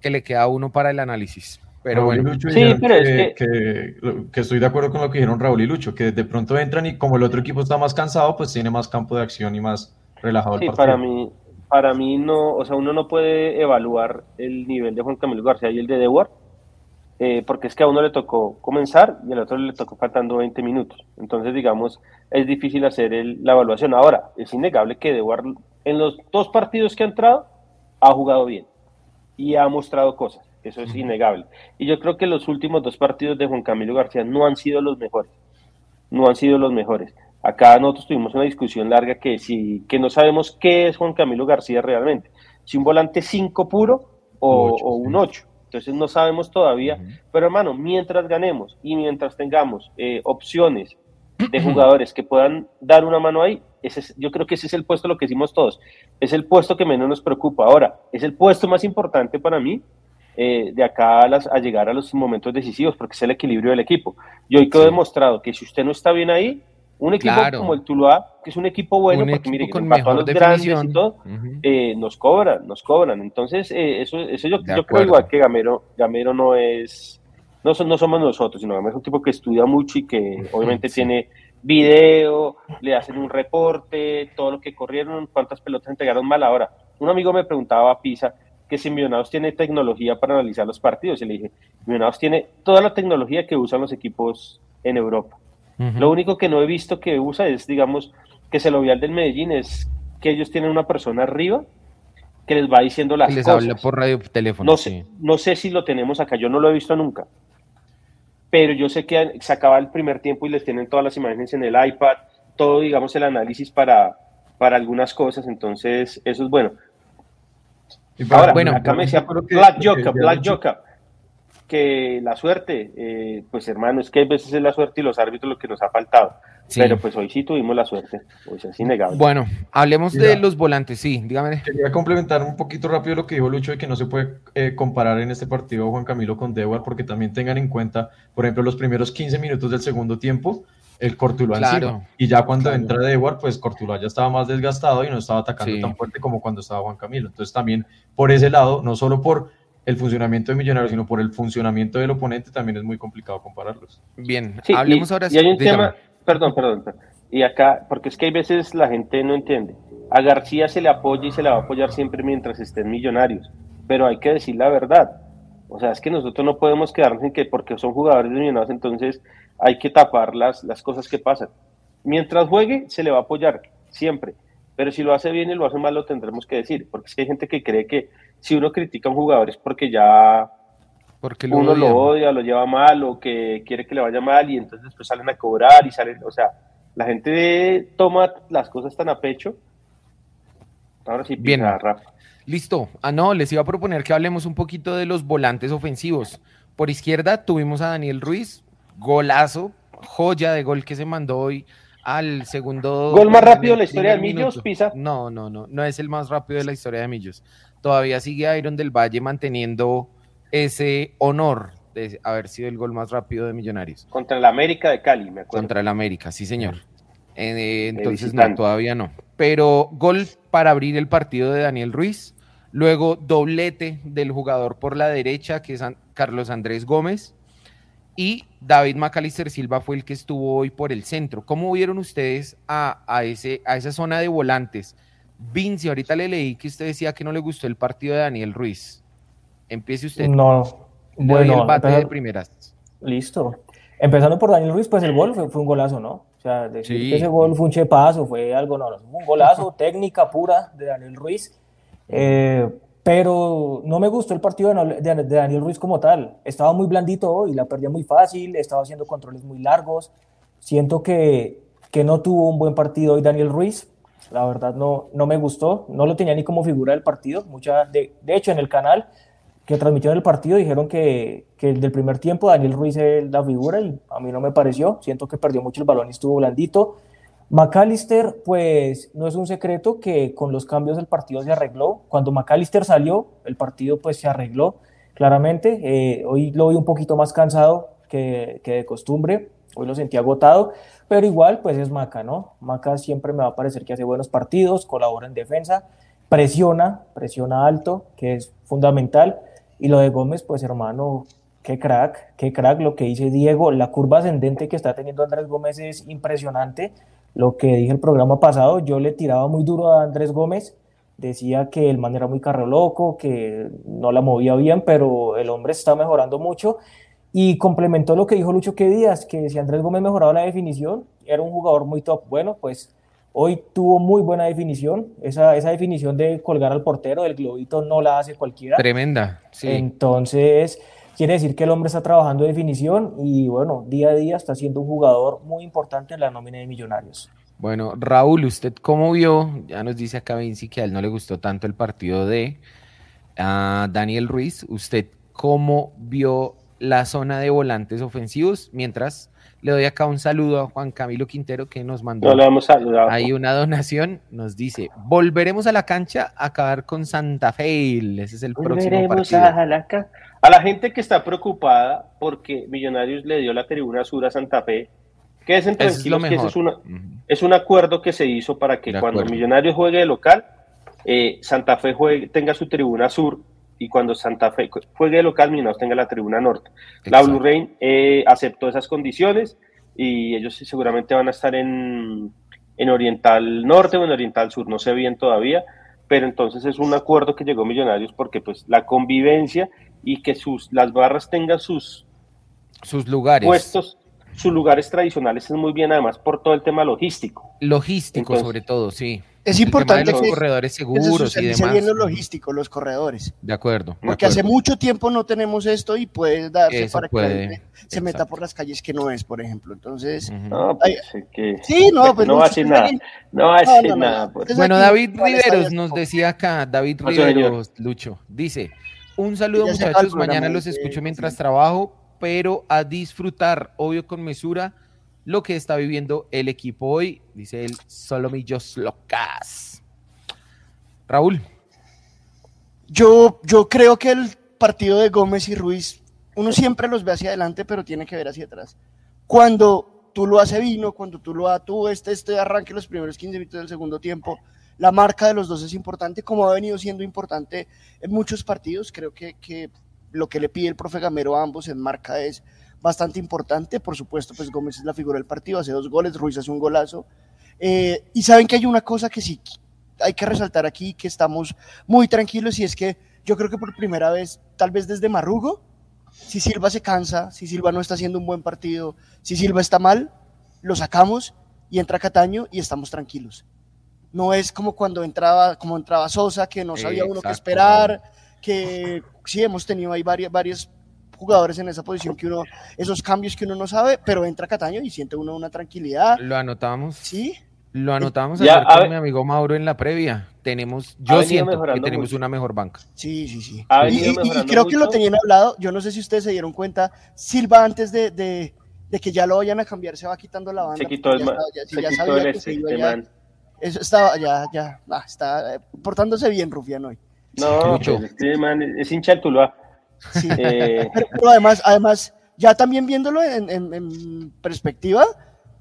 que le queda a uno para el análisis. Pero bueno, sí, pero que, que... estoy de acuerdo con lo que dijeron Raúl y Lucho, que de pronto entran y como el otro equipo está más cansado, pues tiene más campo de acción y más relajado el partido. Para mí, para mí no, o sea, uno no puede evaluar el nivel de Juan Camilo García y el de Dewar, eh, porque es que a uno le tocó comenzar y al otro le tocó faltando 20 minutos. Entonces, digamos, es difícil hacer la evaluación. Ahora, es innegable que Dewar en los dos partidos que ha entrado ha jugado bien y ha mostrado cosas eso es innegable. Y yo creo que los últimos dos partidos de Juan Camilo García no han sido los mejores, no han sido los mejores. Acá nosotros tuvimos una discusión larga que, si, que no sabemos qué es Juan Camilo García realmente, si un volante 5 puro o, un 8. Entonces no sabemos todavía, pero hermano, mientras ganemos y mientras tengamos eh, opciones de [CLEARS THROAT] jugadores que puedan dar una mano ahí, ese yo creo que ese es el puesto, lo que decimos todos, es el puesto que menos nos preocupa. Ahora, es el puesto más importante para mí eh, de acá a, las, a, llegar a los momentos decisivos, porque es el equilibrio del equipo. Y hoy quedó demostrado que si usted no está bien ahí, un equipo como el Tuluá, que es un equipo bueno, porque mire, con mejor los grandes y todo, eh, nos cobran, nos cobran. Entonces, eh, eso, eso yo, yo creo igual que Gamero, Gamero no es, no, no somos nosotros, sino Gamero es un tipo que estudia mucho y que [LAUGHS] obviamente tiene video, le hacen un reporte, todo lo que corrieron, cuántas pelotas entregaron mal. Ahora, un amigo me preguntaba a Pisa que si Millonarios tiene tecnología para analizar los partidos, y le dije, Millonarios tiene toda la tecnología que usan los equipos en Europa. Lo único que no he visto que usa es, digamos, que se lo vi al del Medellín, es que ellos tienen una persona arriba que les va diciendo las les cosas. habla por radio teléfono. No sé, no sé si lo tenemos acá, yo no lo he visto nunca pero yo sé que se acaba el primer tiempo y les tienen todas las imágenes en el iPad, todo, digamos, el análisis para, para algunas cosas, entonces eso es bueno. Ahora, bueno, acá me decía Black Joker, Black Joker, que la suerte, eh, pues hermano, es que a veces es la suerte y los árbitros lo que nos ha faltado. Pero pues hoy sí tuvimos la suerte, hoy es innegable. Bueno, hablemos de los volantes, sí, dígame. Quería complementar un poquito rápido lo que dijo Lucho de que no se puede eh, comparar en este partido Juan Camilo con Dewar, porque también tengan en cuenta, por ejemplo, los primeros 15 minutos del segundo tiempo, el Cortuluá claro, Y ya cuando entra Dewar, pues Cortuluá ya estaba más desgastado y no estaba atacando tan fuerte como cuando estaba Juan Camilo. Entonces también por ese lado, no solo por el funcionamiento de Millonarios, sino por el funcionamiento del oponente, también es muy complicado compararlos. Bien, hablemos ahora. Y hay un tema, perdón, perdón, y acá, porque es que hay veces la gente no entiende. A García se le apoya y se le va a apoyar siempre mientras estén Millonarios, pero hay que decir la verdad. O sea, es que nosotros no podemos quedarnos en que porque son jugadores de Millonarios, entonces hay que tapar las, las cosas que pasan. Mientras juegue, se le va a apoyar, siempre. Pero si lo hace bien y lo hace mal, lo tendremos que decir, porque es que hay gente que cree que si uno critica a un jugador es porque ya porque uno lo odia, lo lleva mal o que quiere que le vaya mal y entonces después salen a cobrar y salen, o sea, la gente toma las cosas tan a pecho. Ahora sí, bien, Rafa. Listo. Ah, no, les iba a proponer que hablemos un poquito de los volantes ofensivos. Por izquierda tuvimos a Daniel Ruiz, golazo, joya de gol que se mandó hoy al segundo. ¿Gol más rápido de la historia de Millos, Pisa? No, no, no, no es el más rápido de la historia de Millos todavía sigue Iron del Valle manteniendo ese honor de haber sido el gol más rápido de Millonarios. Contra el América de Cali, me acuerdo. Contra el América, sí, señor. Eh, entonces, no, todavía no. Pero gol para abrir el partido de Daniel Ruiz. Luego doblete del jugador por la derecha, que es Carlos Andrés Gómez. Y David Macalister Silva fue el que estuvo hoy por el centro. ¿Cómo vieron ustedes a, a, ese, a esa zona de volantes? Vinci, ahorita le leí que usted decía que no le gustó el partido de Daniel Ruiz. Empiece usted. No, bueno, el bate de primeras. Listo. Empezando por Daniel Ruiz, pues el gol fue, un golazo, ¿no? O sea, decir que ese gol fue un chepazo, fue algo, no, no, un golazo, [LAUGHS] técnica pura de Daniel Ruiz. Eh, pero no me gustó el partido de, Daniel Ruiz como tal. Estaba muy blandito hoy, la perdía muy fácil, estaba haciendo controles muy largos. Siento que, que no tuvo un buen partido hoy Daniel Ruiz. La verdad no, no me gustó, no lo tenía ni como figura del partido. Mucha, de, de hecho, en el canal que transmitieron el partido dijeron que, que el del primer tiempo Daniel Ruiz es la figura y a mí no me pareció. Siento que perdió mucho el balón y estuvo blandito. McAllister, pues no es un secreto que con los cambios el partido se arregló. Cuando McAllister salió, el partido pues se arregló claramente. Eh, hoy lo vi un poquito más cansado que, que de costumbre. Hoy lo sentí agotado, pero igual, pues es Maca, ¿no? Maca siempre me va a parecer que hace buenos partidos, colabora en defensa, presiona, presiona alto, que es fundamental. Y lo de Gómez, pues hermano, qué crack, qué crack lo que dice Diego. La curva ascendente que está teniendo Andrés Gómez es impresionante. Lo que dije el programa pasado, yo le tiraba muy duro a Andrés Gómez. Decía que el man era muy carro loco, que no la movía bien, pero el hombre está mejorando mucho y complementó lo que dijo Lucho que Díaz, que si Andrés Gómez mejoraba la definición, era un jugador muy top. Bueno, pues Hoy tuvo muy buena definición. Esa, esa definición de colgar al portero del globito no la hace cualquiera. Tremenda, sí. Entonces, quiere decir que el hombre está trabajando de definición y bueno, día a día está siendo un jugador muy importante en la nómina de Millonarios. Bueno, Raúl, ¿usted cómo vio? Ya nos dice acá Vinci que a él no le gustó tanto el partido de ah, Daniel Ruiz. ¿Usted cómo vio la zona de volantes ofensivos? Mientras le doy acá un saludo a Juan Camilo Quintero que nos mandó ahí una donación. Nos dice: Volveremos a la cancha a acabar con Santa Fe. Ese es el próximo partido. A la, a la gente que está preocupada porque Millonarios le dio la tribuna sur a Santa Fe, quédense tranquilos que ese es, una, es un acuerdo que se hizo para que cuando Millonarios juegue de local, eh, Santa Fe juegue, tenga su tribuna sur y cuando Santa Fe juegue de local, Millonarios tenga la tribuna norte. La Blue Rain eh, aceptó esas condiciones y ellos seguramente van a estar en, en Oriental Norte o en Oriental Sur, no sé bien todavía, pero entonces es un acuerdo que llegó Millonarios porque pues la convivencia y que sus, las barras tengan sus, sus lugares. puestos, sus lugares tradicionales es muy bien además por todo el tema logístico. Logístico sobre todo, sí. Es importante los corredores seguros y demás. bien lo logístico, los corredores. De acuerdo. Porque hace mucho tiempo no tenemos esto y puede darse para que se meta por las calles que no es, por ejemplo. Entonces, no, pues, que, sí, no, pues no va a decir nada. No va a decir nada. Bueno, David Riveros nos decía acá, David Riveros, Lucho, dice, un saludo muchachos, mañana los escucho mientras trabajo, pero a disfrutar, obvio con mesura lo que está viviendo el equipo hoy, dice él, Solomillos Locas. Raúl. Yo, yo creo que el partido de Gómez y Ruiz, uno siempre los ve hacia adelante, pero tiene que ver hacia atrás. Cuando tú lo haces vino, cuando tú lo haces, tú este, este arranque los primeros 15 minutos del segundo tiempo, la marca de los dos es importante, como ha venido siendo importante en muchos partidos. Creo que, que lo que le pide el profe Gamero a ambos en marca es bastante importante. Por supuesto, pues Gómez es la figura del partido, hace dos goles, Ruiz hace un golazo. Eh, y saben que hay una cosa que sí hay que resaltar aquí, que estamos muy tranquilos, y es que yo creo que por primera vez, tal vez desde Marrugo, si Silva se cansa, si Silva no está haciendo un buen partido, si Silva está mal, lo sacamos y entra Cataño y estamos tranquilos. No es como cuando entraba, como entraba Sosa, que no sabía uno qué esperar, que sí hemos tenido ahí varias, varias jugadores en esa posición que uno, esos cambios que uno no sabe, pero entra Cataño y siente uno una tranquilidad. Lo anotamos. Sí. Lo anotamos ayer con mi amigo Mauro en la previa. Tenemos, yo siento que tenemos una mejor banca. Sí, sí, sí. Y, creo que lo tenían hablado, yo no sé si ustedes se dieron cuenta, Silva antes de, de, que ya lo vayan a cambiar se va quitando la banda. Se quitó el, ya, Eso estaba, ya, ya, está eh, portándose bien Rufián hoy. No, pues, este man es hincha del Tuluá. Eh, [LAUGHS] pero, además, además, ya también viéndolo en, perspectiva,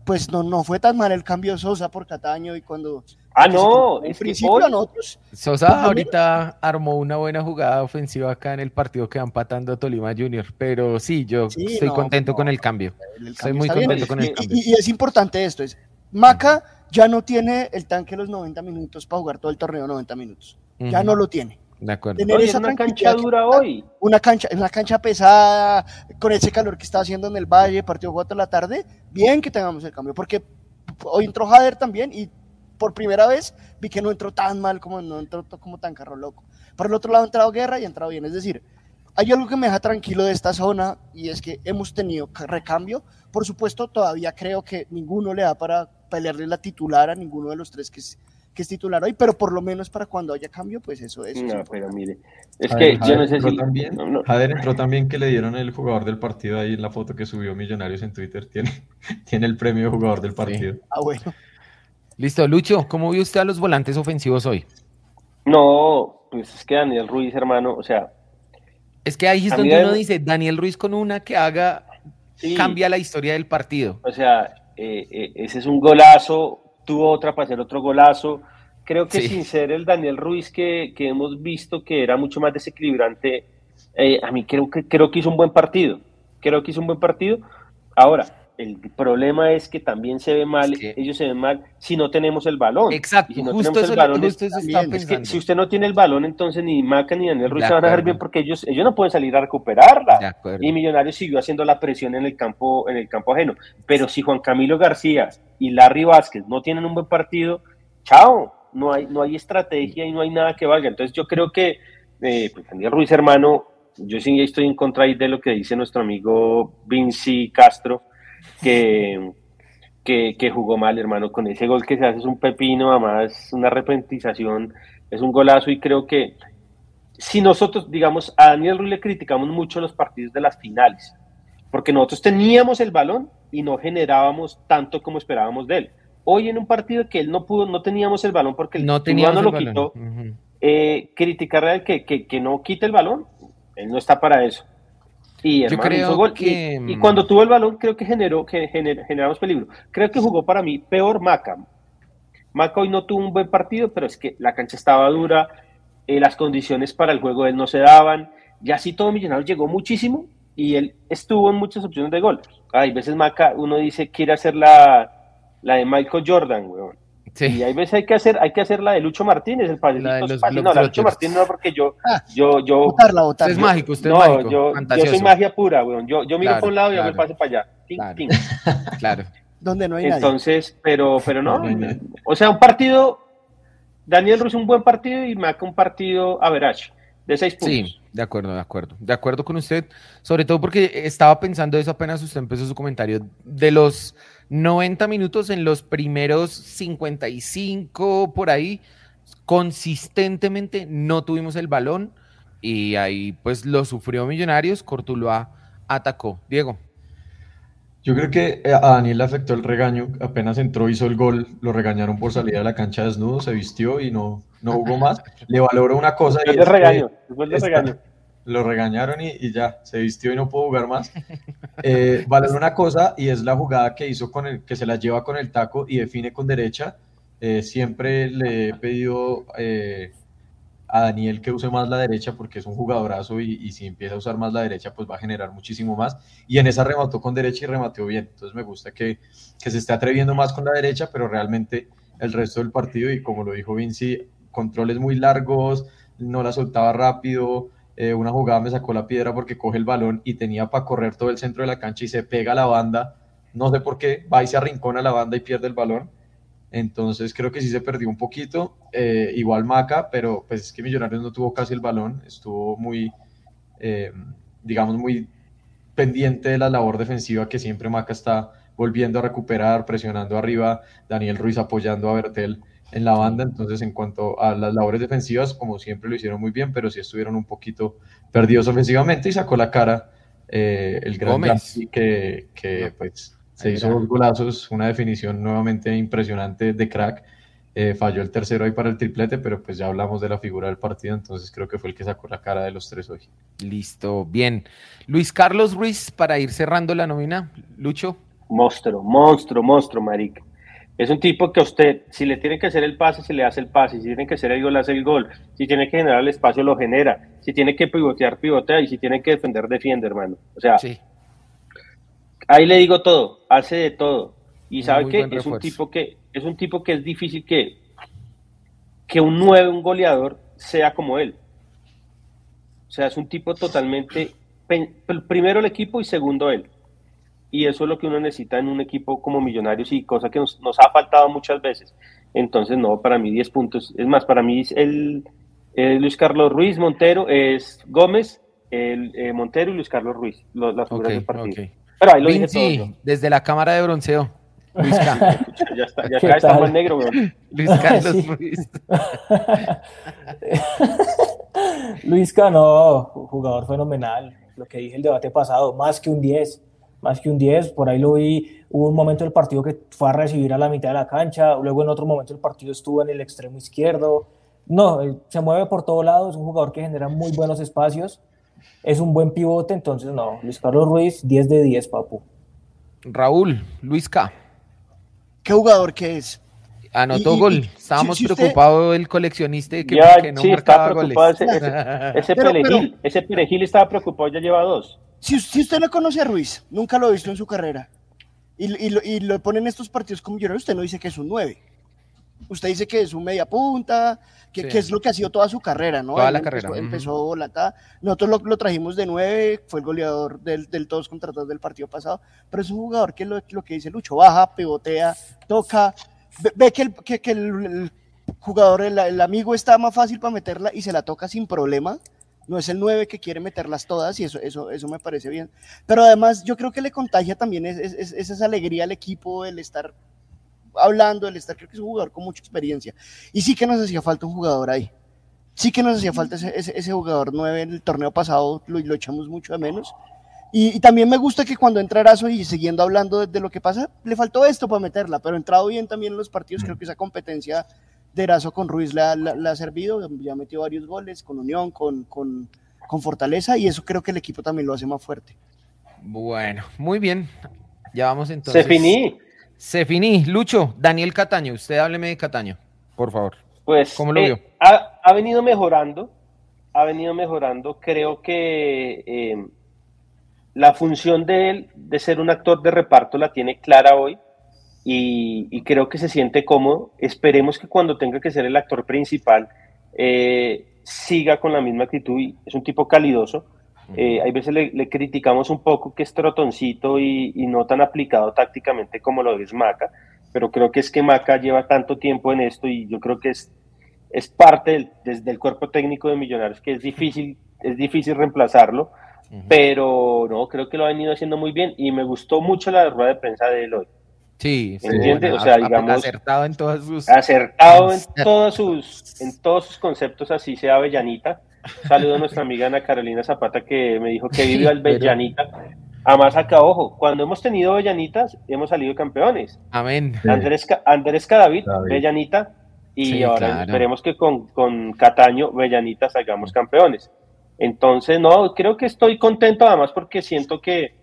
pues no, no fue tan mal el cambio de Sosa por Cataño y cuando... Ah, no, en principio nosotros... Sosa ahorita armó una buena jugada ofensiva acá en el partido que va empatando Tolima Junior, pero sí, yo estoy contento con el cambio. Estoy muy contento con el cambio. Y, es importante esto, es Maca ya no tiene el tanque los 90 minutos para jugar todo el torneo 90 minutos. Ya no lo tiene. De acuerdo. Tener esa una cancha dura hoy. Una cancha, una cancha pesada, con ese calor que está haciendo en el valle, partido 4 de la tarde, bien que tengamos el cambio, porque hoy entró Jader también y por primera vez vi que no entró tan mal como no entró como tan carro loco. Por el otro lado ha entrado Guerra y ha entrado bien, es decir, hay algo que me deja tranquilo de esta zona y es que hemos tenido recambio. Por supuesto, todavía creo que ninguno le da para pelearle la titular a ninguno de los tres que, que es titular hoy, pero por lo menos para cuando haya cambio, pues eso es. No, pero mire, es que yo no sé si. También, Jader entró también que le dieron el jugador del partido ahí en la foto que subió Millonarios en Twitter. [LAUGHS] Tiene, tiene el premio de jugador del partido. Ah, bueno. Listo, Lucho, ¿cómo vio usted a los volantes ofensivos hoy? No, pues es que Daniel Ruiz, hermano, o sea. Es que ahí es donde uno dice, Daniel Ruiz con una que haga, cambia la historia del partido. O sea, eh, eh, ese es un golazo tuvo otra para hacer otro golazo. Creo que sin ser el Daniel Ruiz que, hemos visto que era mucho más desequilibrante, eh, a mí creo que, creo que hizo un buen partido. Creo que hizo un buen partido. Ahora, el problema es que también se ve mal, ellos se ven mal si no tenemos el balón. Exacto, si no justo tenemos eso, el balón, justo es, eso estaba es que si usted no tiene el balón, entonces ni Maca ni Daniel Ruiz se van a dejar bien porque ellos, ellos no pueden salir a recuperarla. Y Millonarios siguió haciendo la presión en el campo, en el campo ajeno. Pero si Juan Camilo García y Larry Vázquez no tienen un buen partido, chao, no hay, no hay estrategia y no hay nada que valga. Entonces yo creo que eh, pues, Daniel Ruiz, hermano, yo sí estoy en contra ahí de lo que dice nuestro amigo Vinci Castro, que, que, que jugó mal, hermano, con ese gol que se hace es un pepino, además una repentización, es un golazo y creo que si nosotros, digamos, a Daniel Ruiz le criticamos mucho los partidos de las finales, porque nosotros teníamos el balón y no generábamos tanto como esperábamos de él. Hoy en un partido que él no pudo, no teníamos el balón porque el No teníamos no el lo quitó, eh, criticarle al que, que, que no quite el balón, él no está para eso. Y Yo creo gol. Y- que, y, mm, cuando tuvo el balón, creo que generó, que gener- generamos peligro. Creo que jugó para mí peor Maca. Maca hoy no tuvo un buen partido, pero es que la cancha estaba dura, eh, las condiciones para el juego de él no se daban. Ya sí todo Millonarios llegó muchísimo y él estuvo en muchas opciones de gol. Hay veces Maca, uno dice, quiere hacer la, la de Michael Jordan, weón. Y hay veces hay que hacer, hay que hacer la de Lucho Martínez, el La de los. No, la de Lucho. Martínez no, porque yo, yo, yo. Botarla, botarla. Usted es mágico, usted es no, mágico, Yo, yo soy magia pura, weón. Yo, yo miro Claro, para un lado y yo me claro. paso para allá. [LAUGHS] Claro. Claro. Donde no hay nadie. Entonces, pero, pero no. O sea, un partido. Daniel Ruiz un buen partido y Maca un partido average de seis puntos. Sí, de acuerdo, de acuerdo. De acuerdo con usted, sobre todo porque estaba pensando eso apenas usted empezó su comentario. De los 90 minutos en los primeros 55 por ahí, consistentemente no tuvimos el balón y ahí pues lo sufrió Millonarios, Cortuluá atacó. Diego. Yo creo que eh, a Daniel le afectó el regaño, apenas entró, hizo el gol, lo regañaron por salir a la cancha desnudo, se vistió y no, no jugó más. Le valoro una cosa y Después de es que regaño, después de esta- regaño. Lo regañaron y, y ya, se vistió y no pudo jugar más. Eh, [LAUGHS] una cosa y es la jugada que hizo con el, que se la lleva con el taco y define con derecha. Eh, siempre le he pedido eh, a Daniel que use más la derecha porque es un jugadorazo y, y si empieza a usar más la derecha pues va a generar muchísimo más. Y en esa remató con derecha y remateó bien. Entonces me gusta que, que se esté atreviendo más con la derecha, pero realmente el resto del partido y como lo dijo Vinci, controles muy largos, no la soltaba rápido. Eh, una jugada me sacó la piedra porque coge el balón y tenía para correr todo el centro de la cancha y se pega a la banda. No sé por qué, va y se arrincona a la banda y pierde el balón. Entonces creo que sí se perdió un poquito, eh, igual Maca, pero pues es que Millonarios no tuvo casi el balón, estuvo muy, eh, digamos, muy pendiente de la labor defensiva que siempre Maca está volviendo a recuperar, presionando arriba, Daniel Ruiz apoyando a Bertel en la banda, entonces en cuanto a las labores defensivas, como siempre lo hicieron muy bien, pero sí estuvieron un poquito perdidos ofensivamente y sacó la cara eh, el gran que, que pues se ahí hizo era. dos golazos, una definición nuevamente impresionante de crack. Eh, falló el tercero ahí para el triplete, pero pues ya hablamos de la figura del partido, entonces creo que fue el que sacó la cara de los tres hoy. Listo, bien. Luis Carlos Ruiz, para ir cerrando la nómina. Lucho. Monstruo, monstruo, monstruo, marica. Es un tipo que a usted, si le tiene que hacer el pase, se le hace el pase. Si tiene que hacer el gol, hace el gol. Si tiene que generar el espacio, lo genera. Si tiene que pivotear, pivotea. Y si tiene que defender, defiende, hermano. O sea, Sí. ahí le digo todo, hace de todo. Y sabe Muy que es un tipo que es un tipo que es difícil que que un 9, un goleador sea como él. O sea, es un tipo totalmente primero el equipo y segundo él. Y eso es lo que uno necesita en un equipo como Millonarios y cosa que nos, nos ha faltado muchas veces. Entonces, no, para mí 10 puntos. Es más, para mí es el, el Luis Carlos Ruiz Montero, es Gómez, el eh, Montero y Luis Carlos Ruiz, los- las figuras Ok, del partido. Pero ahí lo dije todo. Vinci, yo. desde la cámara de bronceo. Luis, [LAUGHS] Ca- Ya está, ya ¿Qué acá está tal? más negro, weón. [LAUGHS] Luis Carlos Sí. Ruiz. [LAUGHS] Luis Cano, jugador fenomenal, lo que dije el debate pasado, más que un 10, más que un 10, por ahí lo vi, hubo un momento del partido que fue a recibir a la mitad de la cancha, luego en otro momento del partido estuvo en el extremo izquierdo, no, se mueve por todo lado, es un jugador que genera muy buenos espacios, es un buen pivote, entonces no, Luis Carlos Ruiz, 10 de 10, papu. Raúl, Luis K. ¿Qué jugador que es? Anotó Y- gol. y- Estábamos si- si usted- preocupados el coleccionista de que, Ya, que no sí, marcaba goles. ese, ese, ese [LAUGHS] Pero- perejil, ese perejil estaba preocupado, ya lleva dos. Si, si usted no conoce a Ruiz, nunca lo ha visto en su carrera. y, y, lo, y lo ponen estos partidos como yo usted no dice que es un 9. Usted dice que es un media punta, que, es lo que ha sido toda su carrera, ¿no? Toda la carrera. Empezó, Nosotros lo, lo, trajimos de 9, fue el goleador del, del todos contra todos del partido pasado, pero es un jugador que lo, lo que dice Lucho, baja, pivotea, toca, ve, que, el, que, que el, jugador, el, el, amigo está más fácil para meterla y se la toca sin problema. No es el 9 que quiere meterlas todas y eso, eso, eso me parece bien. Pero además yo creo que le contagia también es, es, es esa alegría al equipo, el estar hablando, el estar, creo que es un jugador con mucha experiencia. Y sí que nos hacía falta un jugador ahí. Sí que nos hacía falta ese, ese, jugador 9 en el torneo pasado, lo, lo echamos mucho de menos. Y, también me gusta que cuando entra Erazo y siguiendo hablando de, lo que pasa, le faltó esto para meterla, pero entrado bien también en los partidos. Creo que esa competencia de Erazo con Ruiz le ha, servido. Ya metió varios goles con Unión, con, con, con Fortaleza, y eso creo que el equipo también lo hace más fuerte. Bueno, muy bien. Ya vamos entonces. Se finí. Se finí. Lucho, Daniel Cataño, usted hábleme de Cataño, por favor. Pues, ¿cómo lo eh, vio? Ha, venido mejorando, ha venido mejorando. Creo que eh, la función de él, de ser un actor de reparto, la tiene clara hoy y, creo que se siente cómodo. Esperemos que cuando tenga que ser el actor principal eh, siga con la misma actitud. Es un tipo calidoso eh, hay veces le, criticamos un poco que es trotoncito y, no tan aplicado tácticamente como lo es Maca, pero creo que es que Maca lleva tanto tiempo en esto y yo creo que es, es parte del, desde el cuerpo técnico de Millonarios que es difícil, es difícil reemplazarlo, pero no, creo que lo ha venido haciendo muy bien y me gustó mucho la rueda de prensa de él hoy. Sí, o sea, digamos, acertado en todas sus acertado en todos sus en todos sus conceptos, así sea Avellanita. Saludo a nuestra amiga Ana Carolina Zapata que me dijo que vive al Bellanita. Además, acá, ojo, cuando hemos tenido Bellanitas, hemos salido campeones. Amén. Andrés, Andrés Cadavid, Bellanita, y ahora esperemos que con, con Cataño, Bellanita, salgamos campeones. Entonces, no, creo que estoy contento además porque siento que,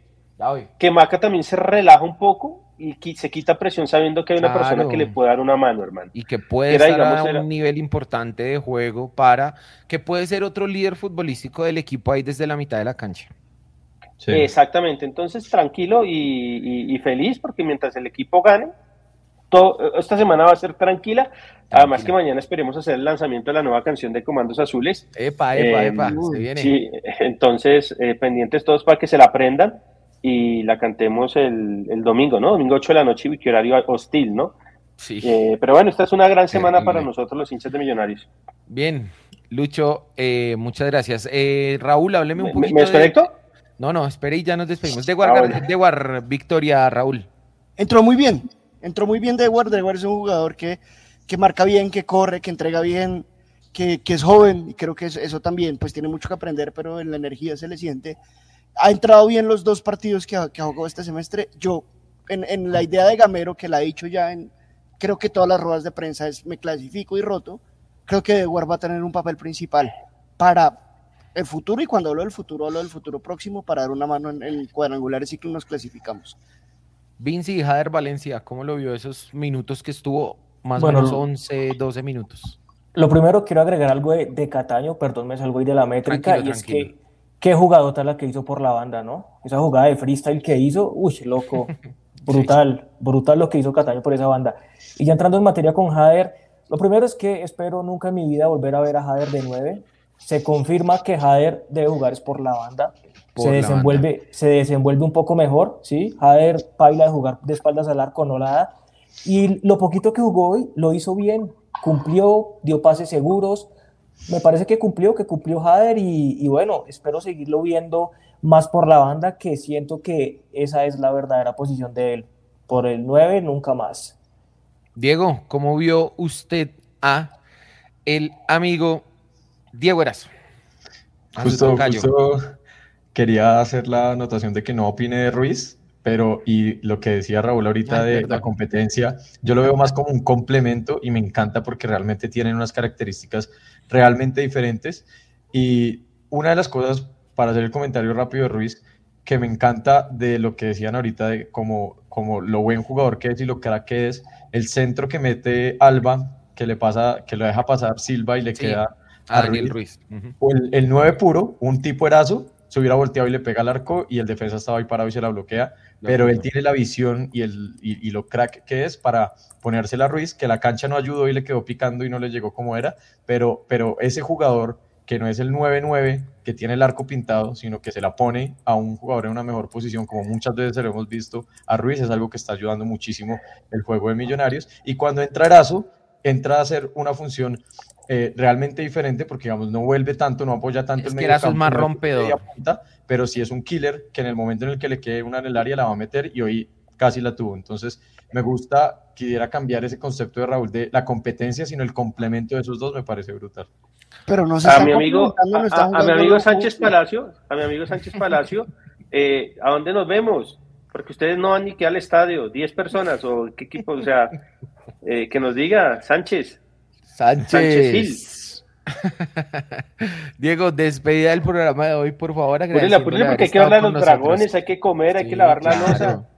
que Maca también se relaja un poco y se quita presión sabiendo que hay una persona que le puede dar una mano, hermano. Y que puede estar a un nivel importante de juego para que puede ser otro líder futbolístico del equipo ahí desde la mitad de la cancha. Exactamente, entonces tranquilo y, feliz porque mientras el equipo gane, todo, esta semana va a ser tranquila. Además que mañana esperemos hacer el lanzamiento de la nueva canción de Comandos Azules. Epa, epa, epa, se viene. Sí, [LAUGHS] entonces eh, pendientes todos para que se la aprendan y la cantemos el, el, domingo, ¿no? Domingo 8 de la noche y horario hostil, ¿no? Sí. Eh, pero bueno, esta es una gran semana para nosotros los hinchas de Millonarios. Bien, Lucho, eh, muchas gracias. Eh, Raúl, hábleme un poquito. ¿Me, desconecto? No, no, espere y ya nos despedimos. De War, Victoria, Raúl. Entró muy bien, entró muy bien De War. De War es un jugador que, que marca bien, que corre, que entrega bien, que, que es joven y creo que eso, eso, también pues tiene mucho que aprender, pero en la energía se le siente ha entrado bien los dos partidos que, que jugado este semestre. Yo, en, en, la idea de Gamero, que la ha dicho ya en, creo que todas las ruedas de prensa es me clasifico y roto, creo que De va a tener un papel principal para el futuro y cuando hablo del futuro, hablo del futuro próximo para dar una mano en, en cuadrangulares y que nos clasificamos. Vinci y Jader Valencia, ¿cómo lo vio esos minutos que estuvo? Más o menos 11, 12 minutos. Lo primero quiero agregar algo de, de Cataño, perdón, me salgo ahí de la métrica, y es que qué jugadota la que hizo por la banda, ¿no? Esa jugada de freestyle que hizo, uy, loco, [LAUGHS] brutal, brutal lo que hizo Cataño por esa banda. Y ya entrando en materia con Jader, lo primero es que espero nunca en mi vida volver a ver a Jader de 9. Se confirma que Jader debe jugar es por la banda. se, desenvuelve, se desenvuelve un poco mejor, ¿sí? Jader baila de jugar de espaldas al arco, no la da. Y lo poquito que jugó hoy lo hizo bien, cumplió, dio pases seguros, me parece que cumplió, que cumplió Jader y, bueno, espero seguirlo viendo más por la banda, que siento que esa es la verdadera posición de él. Por el 9, nunca más. Diego, ¿cómo vio usted a el amigo Diego Erazo? Justo, justo quería hacer la anotación de que no opine de Ruiz, pero y lo que decía Raúl ahorita de la competencia, yo lo veo más como un complemento y me encanta porque realmente tienen unas características realmente diferentes. Y una de las cosas, para hacer el comentario rápido de Ruiz, que me encanta de lo que decían ahorita de como, como lo buen jugador que es y lo cara que es, el centro que mete Alba, que le pasa, que lo deja pasar Silva y le queda a Ruiz. o el, el 9 puro, un tipo erazo, se hubiera volteado y le pega al arco y el defensa estaba ahí parado y se la bloquea, pero él tiene la visión y, el, y, lo crack que es para ponérsela a Ruiz, que la cancha no ayudó y le quedó picando y no le llegó como era, pero, pero ese jugador que no es el 9-9 que tiene el arco pintado, sino que se la pone a un jugador en una mejor posición, como muchas veces lo hemos visto a Ruiz, es algo que está ayudando muchísimo el juego de Millonarios. Y cuando entra Erazo, entra a hacer una función eh, realmente diferente porque, digamos, no vuelve tanto, no apoya tanto el medio campo, es más rompedor. pero sí es un killer que en el momento en el que le quede una en el área la va a meter y hoy casi la tuvo. Entonces, me gusta, quisiera cambiar ese concepto de Raúl de la competencia, sino el complemento de esos dos me parece brutal. Pero no a mi amigo, a, mi amigo Sánchez Palacio, a mi amigo Sánchez Palacio, eh, ¿a dónde nos vemos? Porque ustedes no van ni que al estadio, 10 personas o qué equipo, o sea, eh, que nos diga Sánchez. Sánchez. [LAUGHS] Diego, despedida del programa de hoy, por favor. Ponle, porque hay que hablar de los dragones, hay que comer, hay que lavar la losa.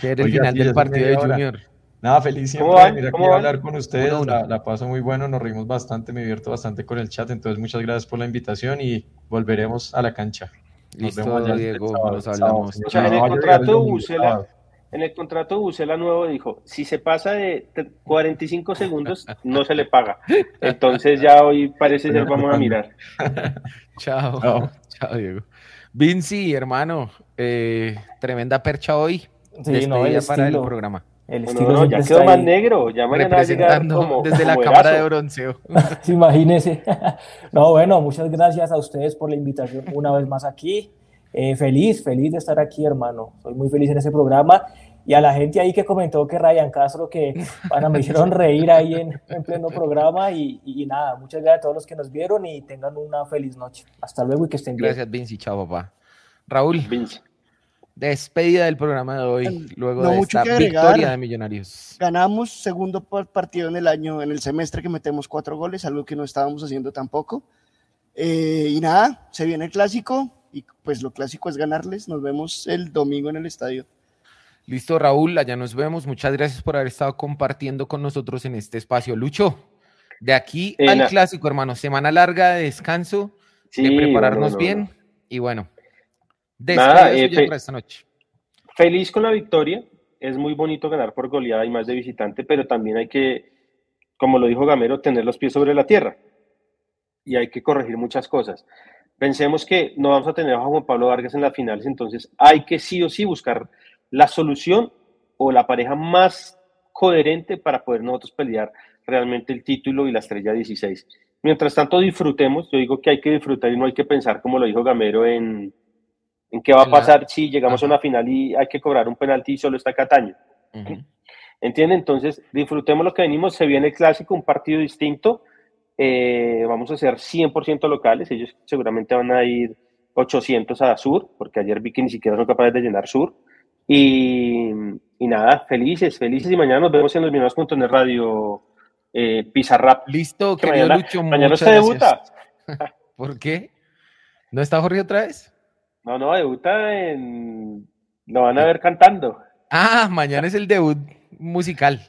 El final del partido de Junior. Nada, feliz siempre de venir aquí a hablar con ustedes. La, paso muy bueno, nos reímos bastante, me divierto bastante con el chat. Entonces, muchas gracias por la invitación y volveremos a la cancha. Nos vemos allá Diego, nos hablamos. en, el contrato Bucela, en el contrato Bucela nuevo dijo, si se pasa de 45 segundos, no se le paga. Entonces ya hoy parece ser, vamos a mirar. [LAUGHS] Chao. Chao, Diego. Vinci, hermano, eh, tremenda percha hoy. Sí, no, para el programa. El estilo ya quedó más negro, ya representando desde la cámara de bronceo. [LAUGHS] Imagínese. [LAUGHS] no, bueno, muchas gracias a ustedes por la invitación una vez más aquí. Eh, feliz, feliz de estar aquí, hermano. Soy muy feliz en ese programa. Y a la gente ahí que comentó que Ryan Castro, que bueno, me hicieron reír ahí en, en pleno programa. Y, y, nada, muchas gracias a todos los que nos vieron y tengan una feliz noche. Hasta luego y que estén bien. Gracias, Vinci. Chao, papá. Raúl. Vinci despedida del programa de hoy, luego de esta victoria de Millonarios. Ganamos segundo partido en el año, en el semestre que metemos cuatro goles, algo que no estábamos haciendo tampoco. Eh, y nada, se viene el clásico y pues lo clásico es ganarles. Nos vemos el domingo en el estadio. Listo, Raúl, allá nos vemos. Muchas gracias por haber estado compartiendo con nosotros en este espacio. Lucho, de aquí al clásico, hermano, semana larga de descanso, de prepararnos bien y bueno, Nada, eh, esta noche. Feliz con la victoria. Es muy bonito ganar por goleada y más de visitante, pero también hay que, como lo dijo Gamero, tener los pies sobre la tierra. Y hay que corregir muchas cosas. Pensemos que no vamos a tener a Juan Pablo Vargas en las finales, entonces hay que sí o sí buscar la solución o la pareja más coherente para poder nosotros pelear realmente el título y la estrella 16. Mientras tanto, disfrutemos. Yo digo que hay que disfrutar y no hay que pensar, como lo dijo Gamero, en, en qué va a pasar si llegamos a una final y hay que cobrar un penalti y solo está Cataño. ¿Entiende? Entonces, disfrutemos lo que venimos. Se viene el clásico, un partido distinto. Eh, vamos a ser 100% locales. Ellos seguramente van a ir 800 a Sur, porque ayer vi que ni siquiera son capaces de llenar Sur. Y, nada, felices, felices. Y mañana nos vemos en los en Radio eh, Pizarrap. Listo, querido mañana, Lucho. Mañana se debuta. [LAUGHS] ¿Por qué? ¿No está Jorge otra vez? No, no, debuta en. Lo van a ver cantando. Ah, mañana es el debut musical.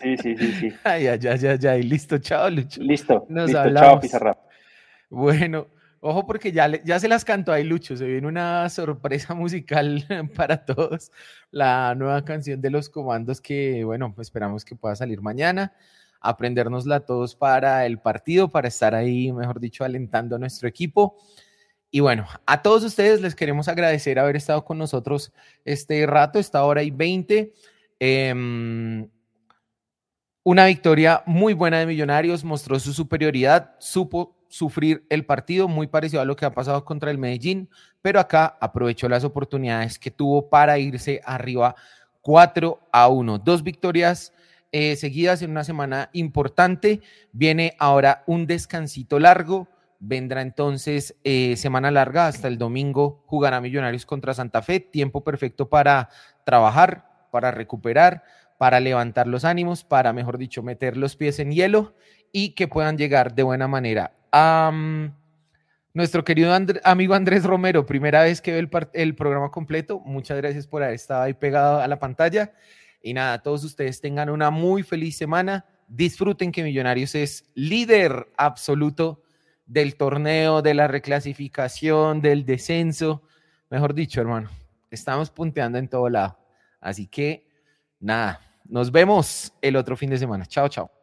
Sí, sí, sí, sí. [LAUGHS] Ay, ya, ya, ya, ya. Y listo, chao, Lucho. Listo. Nos listo, chao, Pizarra. Bueno, ojo porque ya, ya se las cantó ahí, Lucho. Se viene una sorpresa musical [LAUGHS] para todos. La nueva canción de los comandos que, bueno, esperamos que pueda salir mañana. Aprendérnosla todos para el partido, para estar ahí, mejor dicho, alentando a nuestro equipo. Y bueno, a todos ustedes les queremos agradecer haber estado con nosotros este rato, esta hora y 20. Em, una victoria muy buena de Millonarios, mostró su superioridad, supo sufrir el partido, muy parecido a lo que ha pasado contra el Medellín, pero acá aprovechó las oportunidades que tuvo para irse arriba 4 a 1. Dos victorias eh, seguidas en una semana importante. Viene ahora un descansito largo Vendrá entonces eh, semana larga hasta el domingo, jugará Millonarios contra Santa Fe, tiempo perfecto para trabajar, para recuperar, para levantar los ánimos, para, mejor dicho, meter los pies en hielo y que puedan llegar de buena manera. nuestro querido amigo Andrés Romero, primera vez que ve el, el programa completo, muchas gracias por haber estado ahí pegado a la pantalla. Y nada, todos ustedes tengan una muy feliz semana. Disfruten que Millonarios es líder absoluto del torneo, de la reclasificación, del descenso. Mejor dicho, hermano, estamos punteando en todo lado. Así que, nada, nos vemos el otro fin de semana. Chao, chao.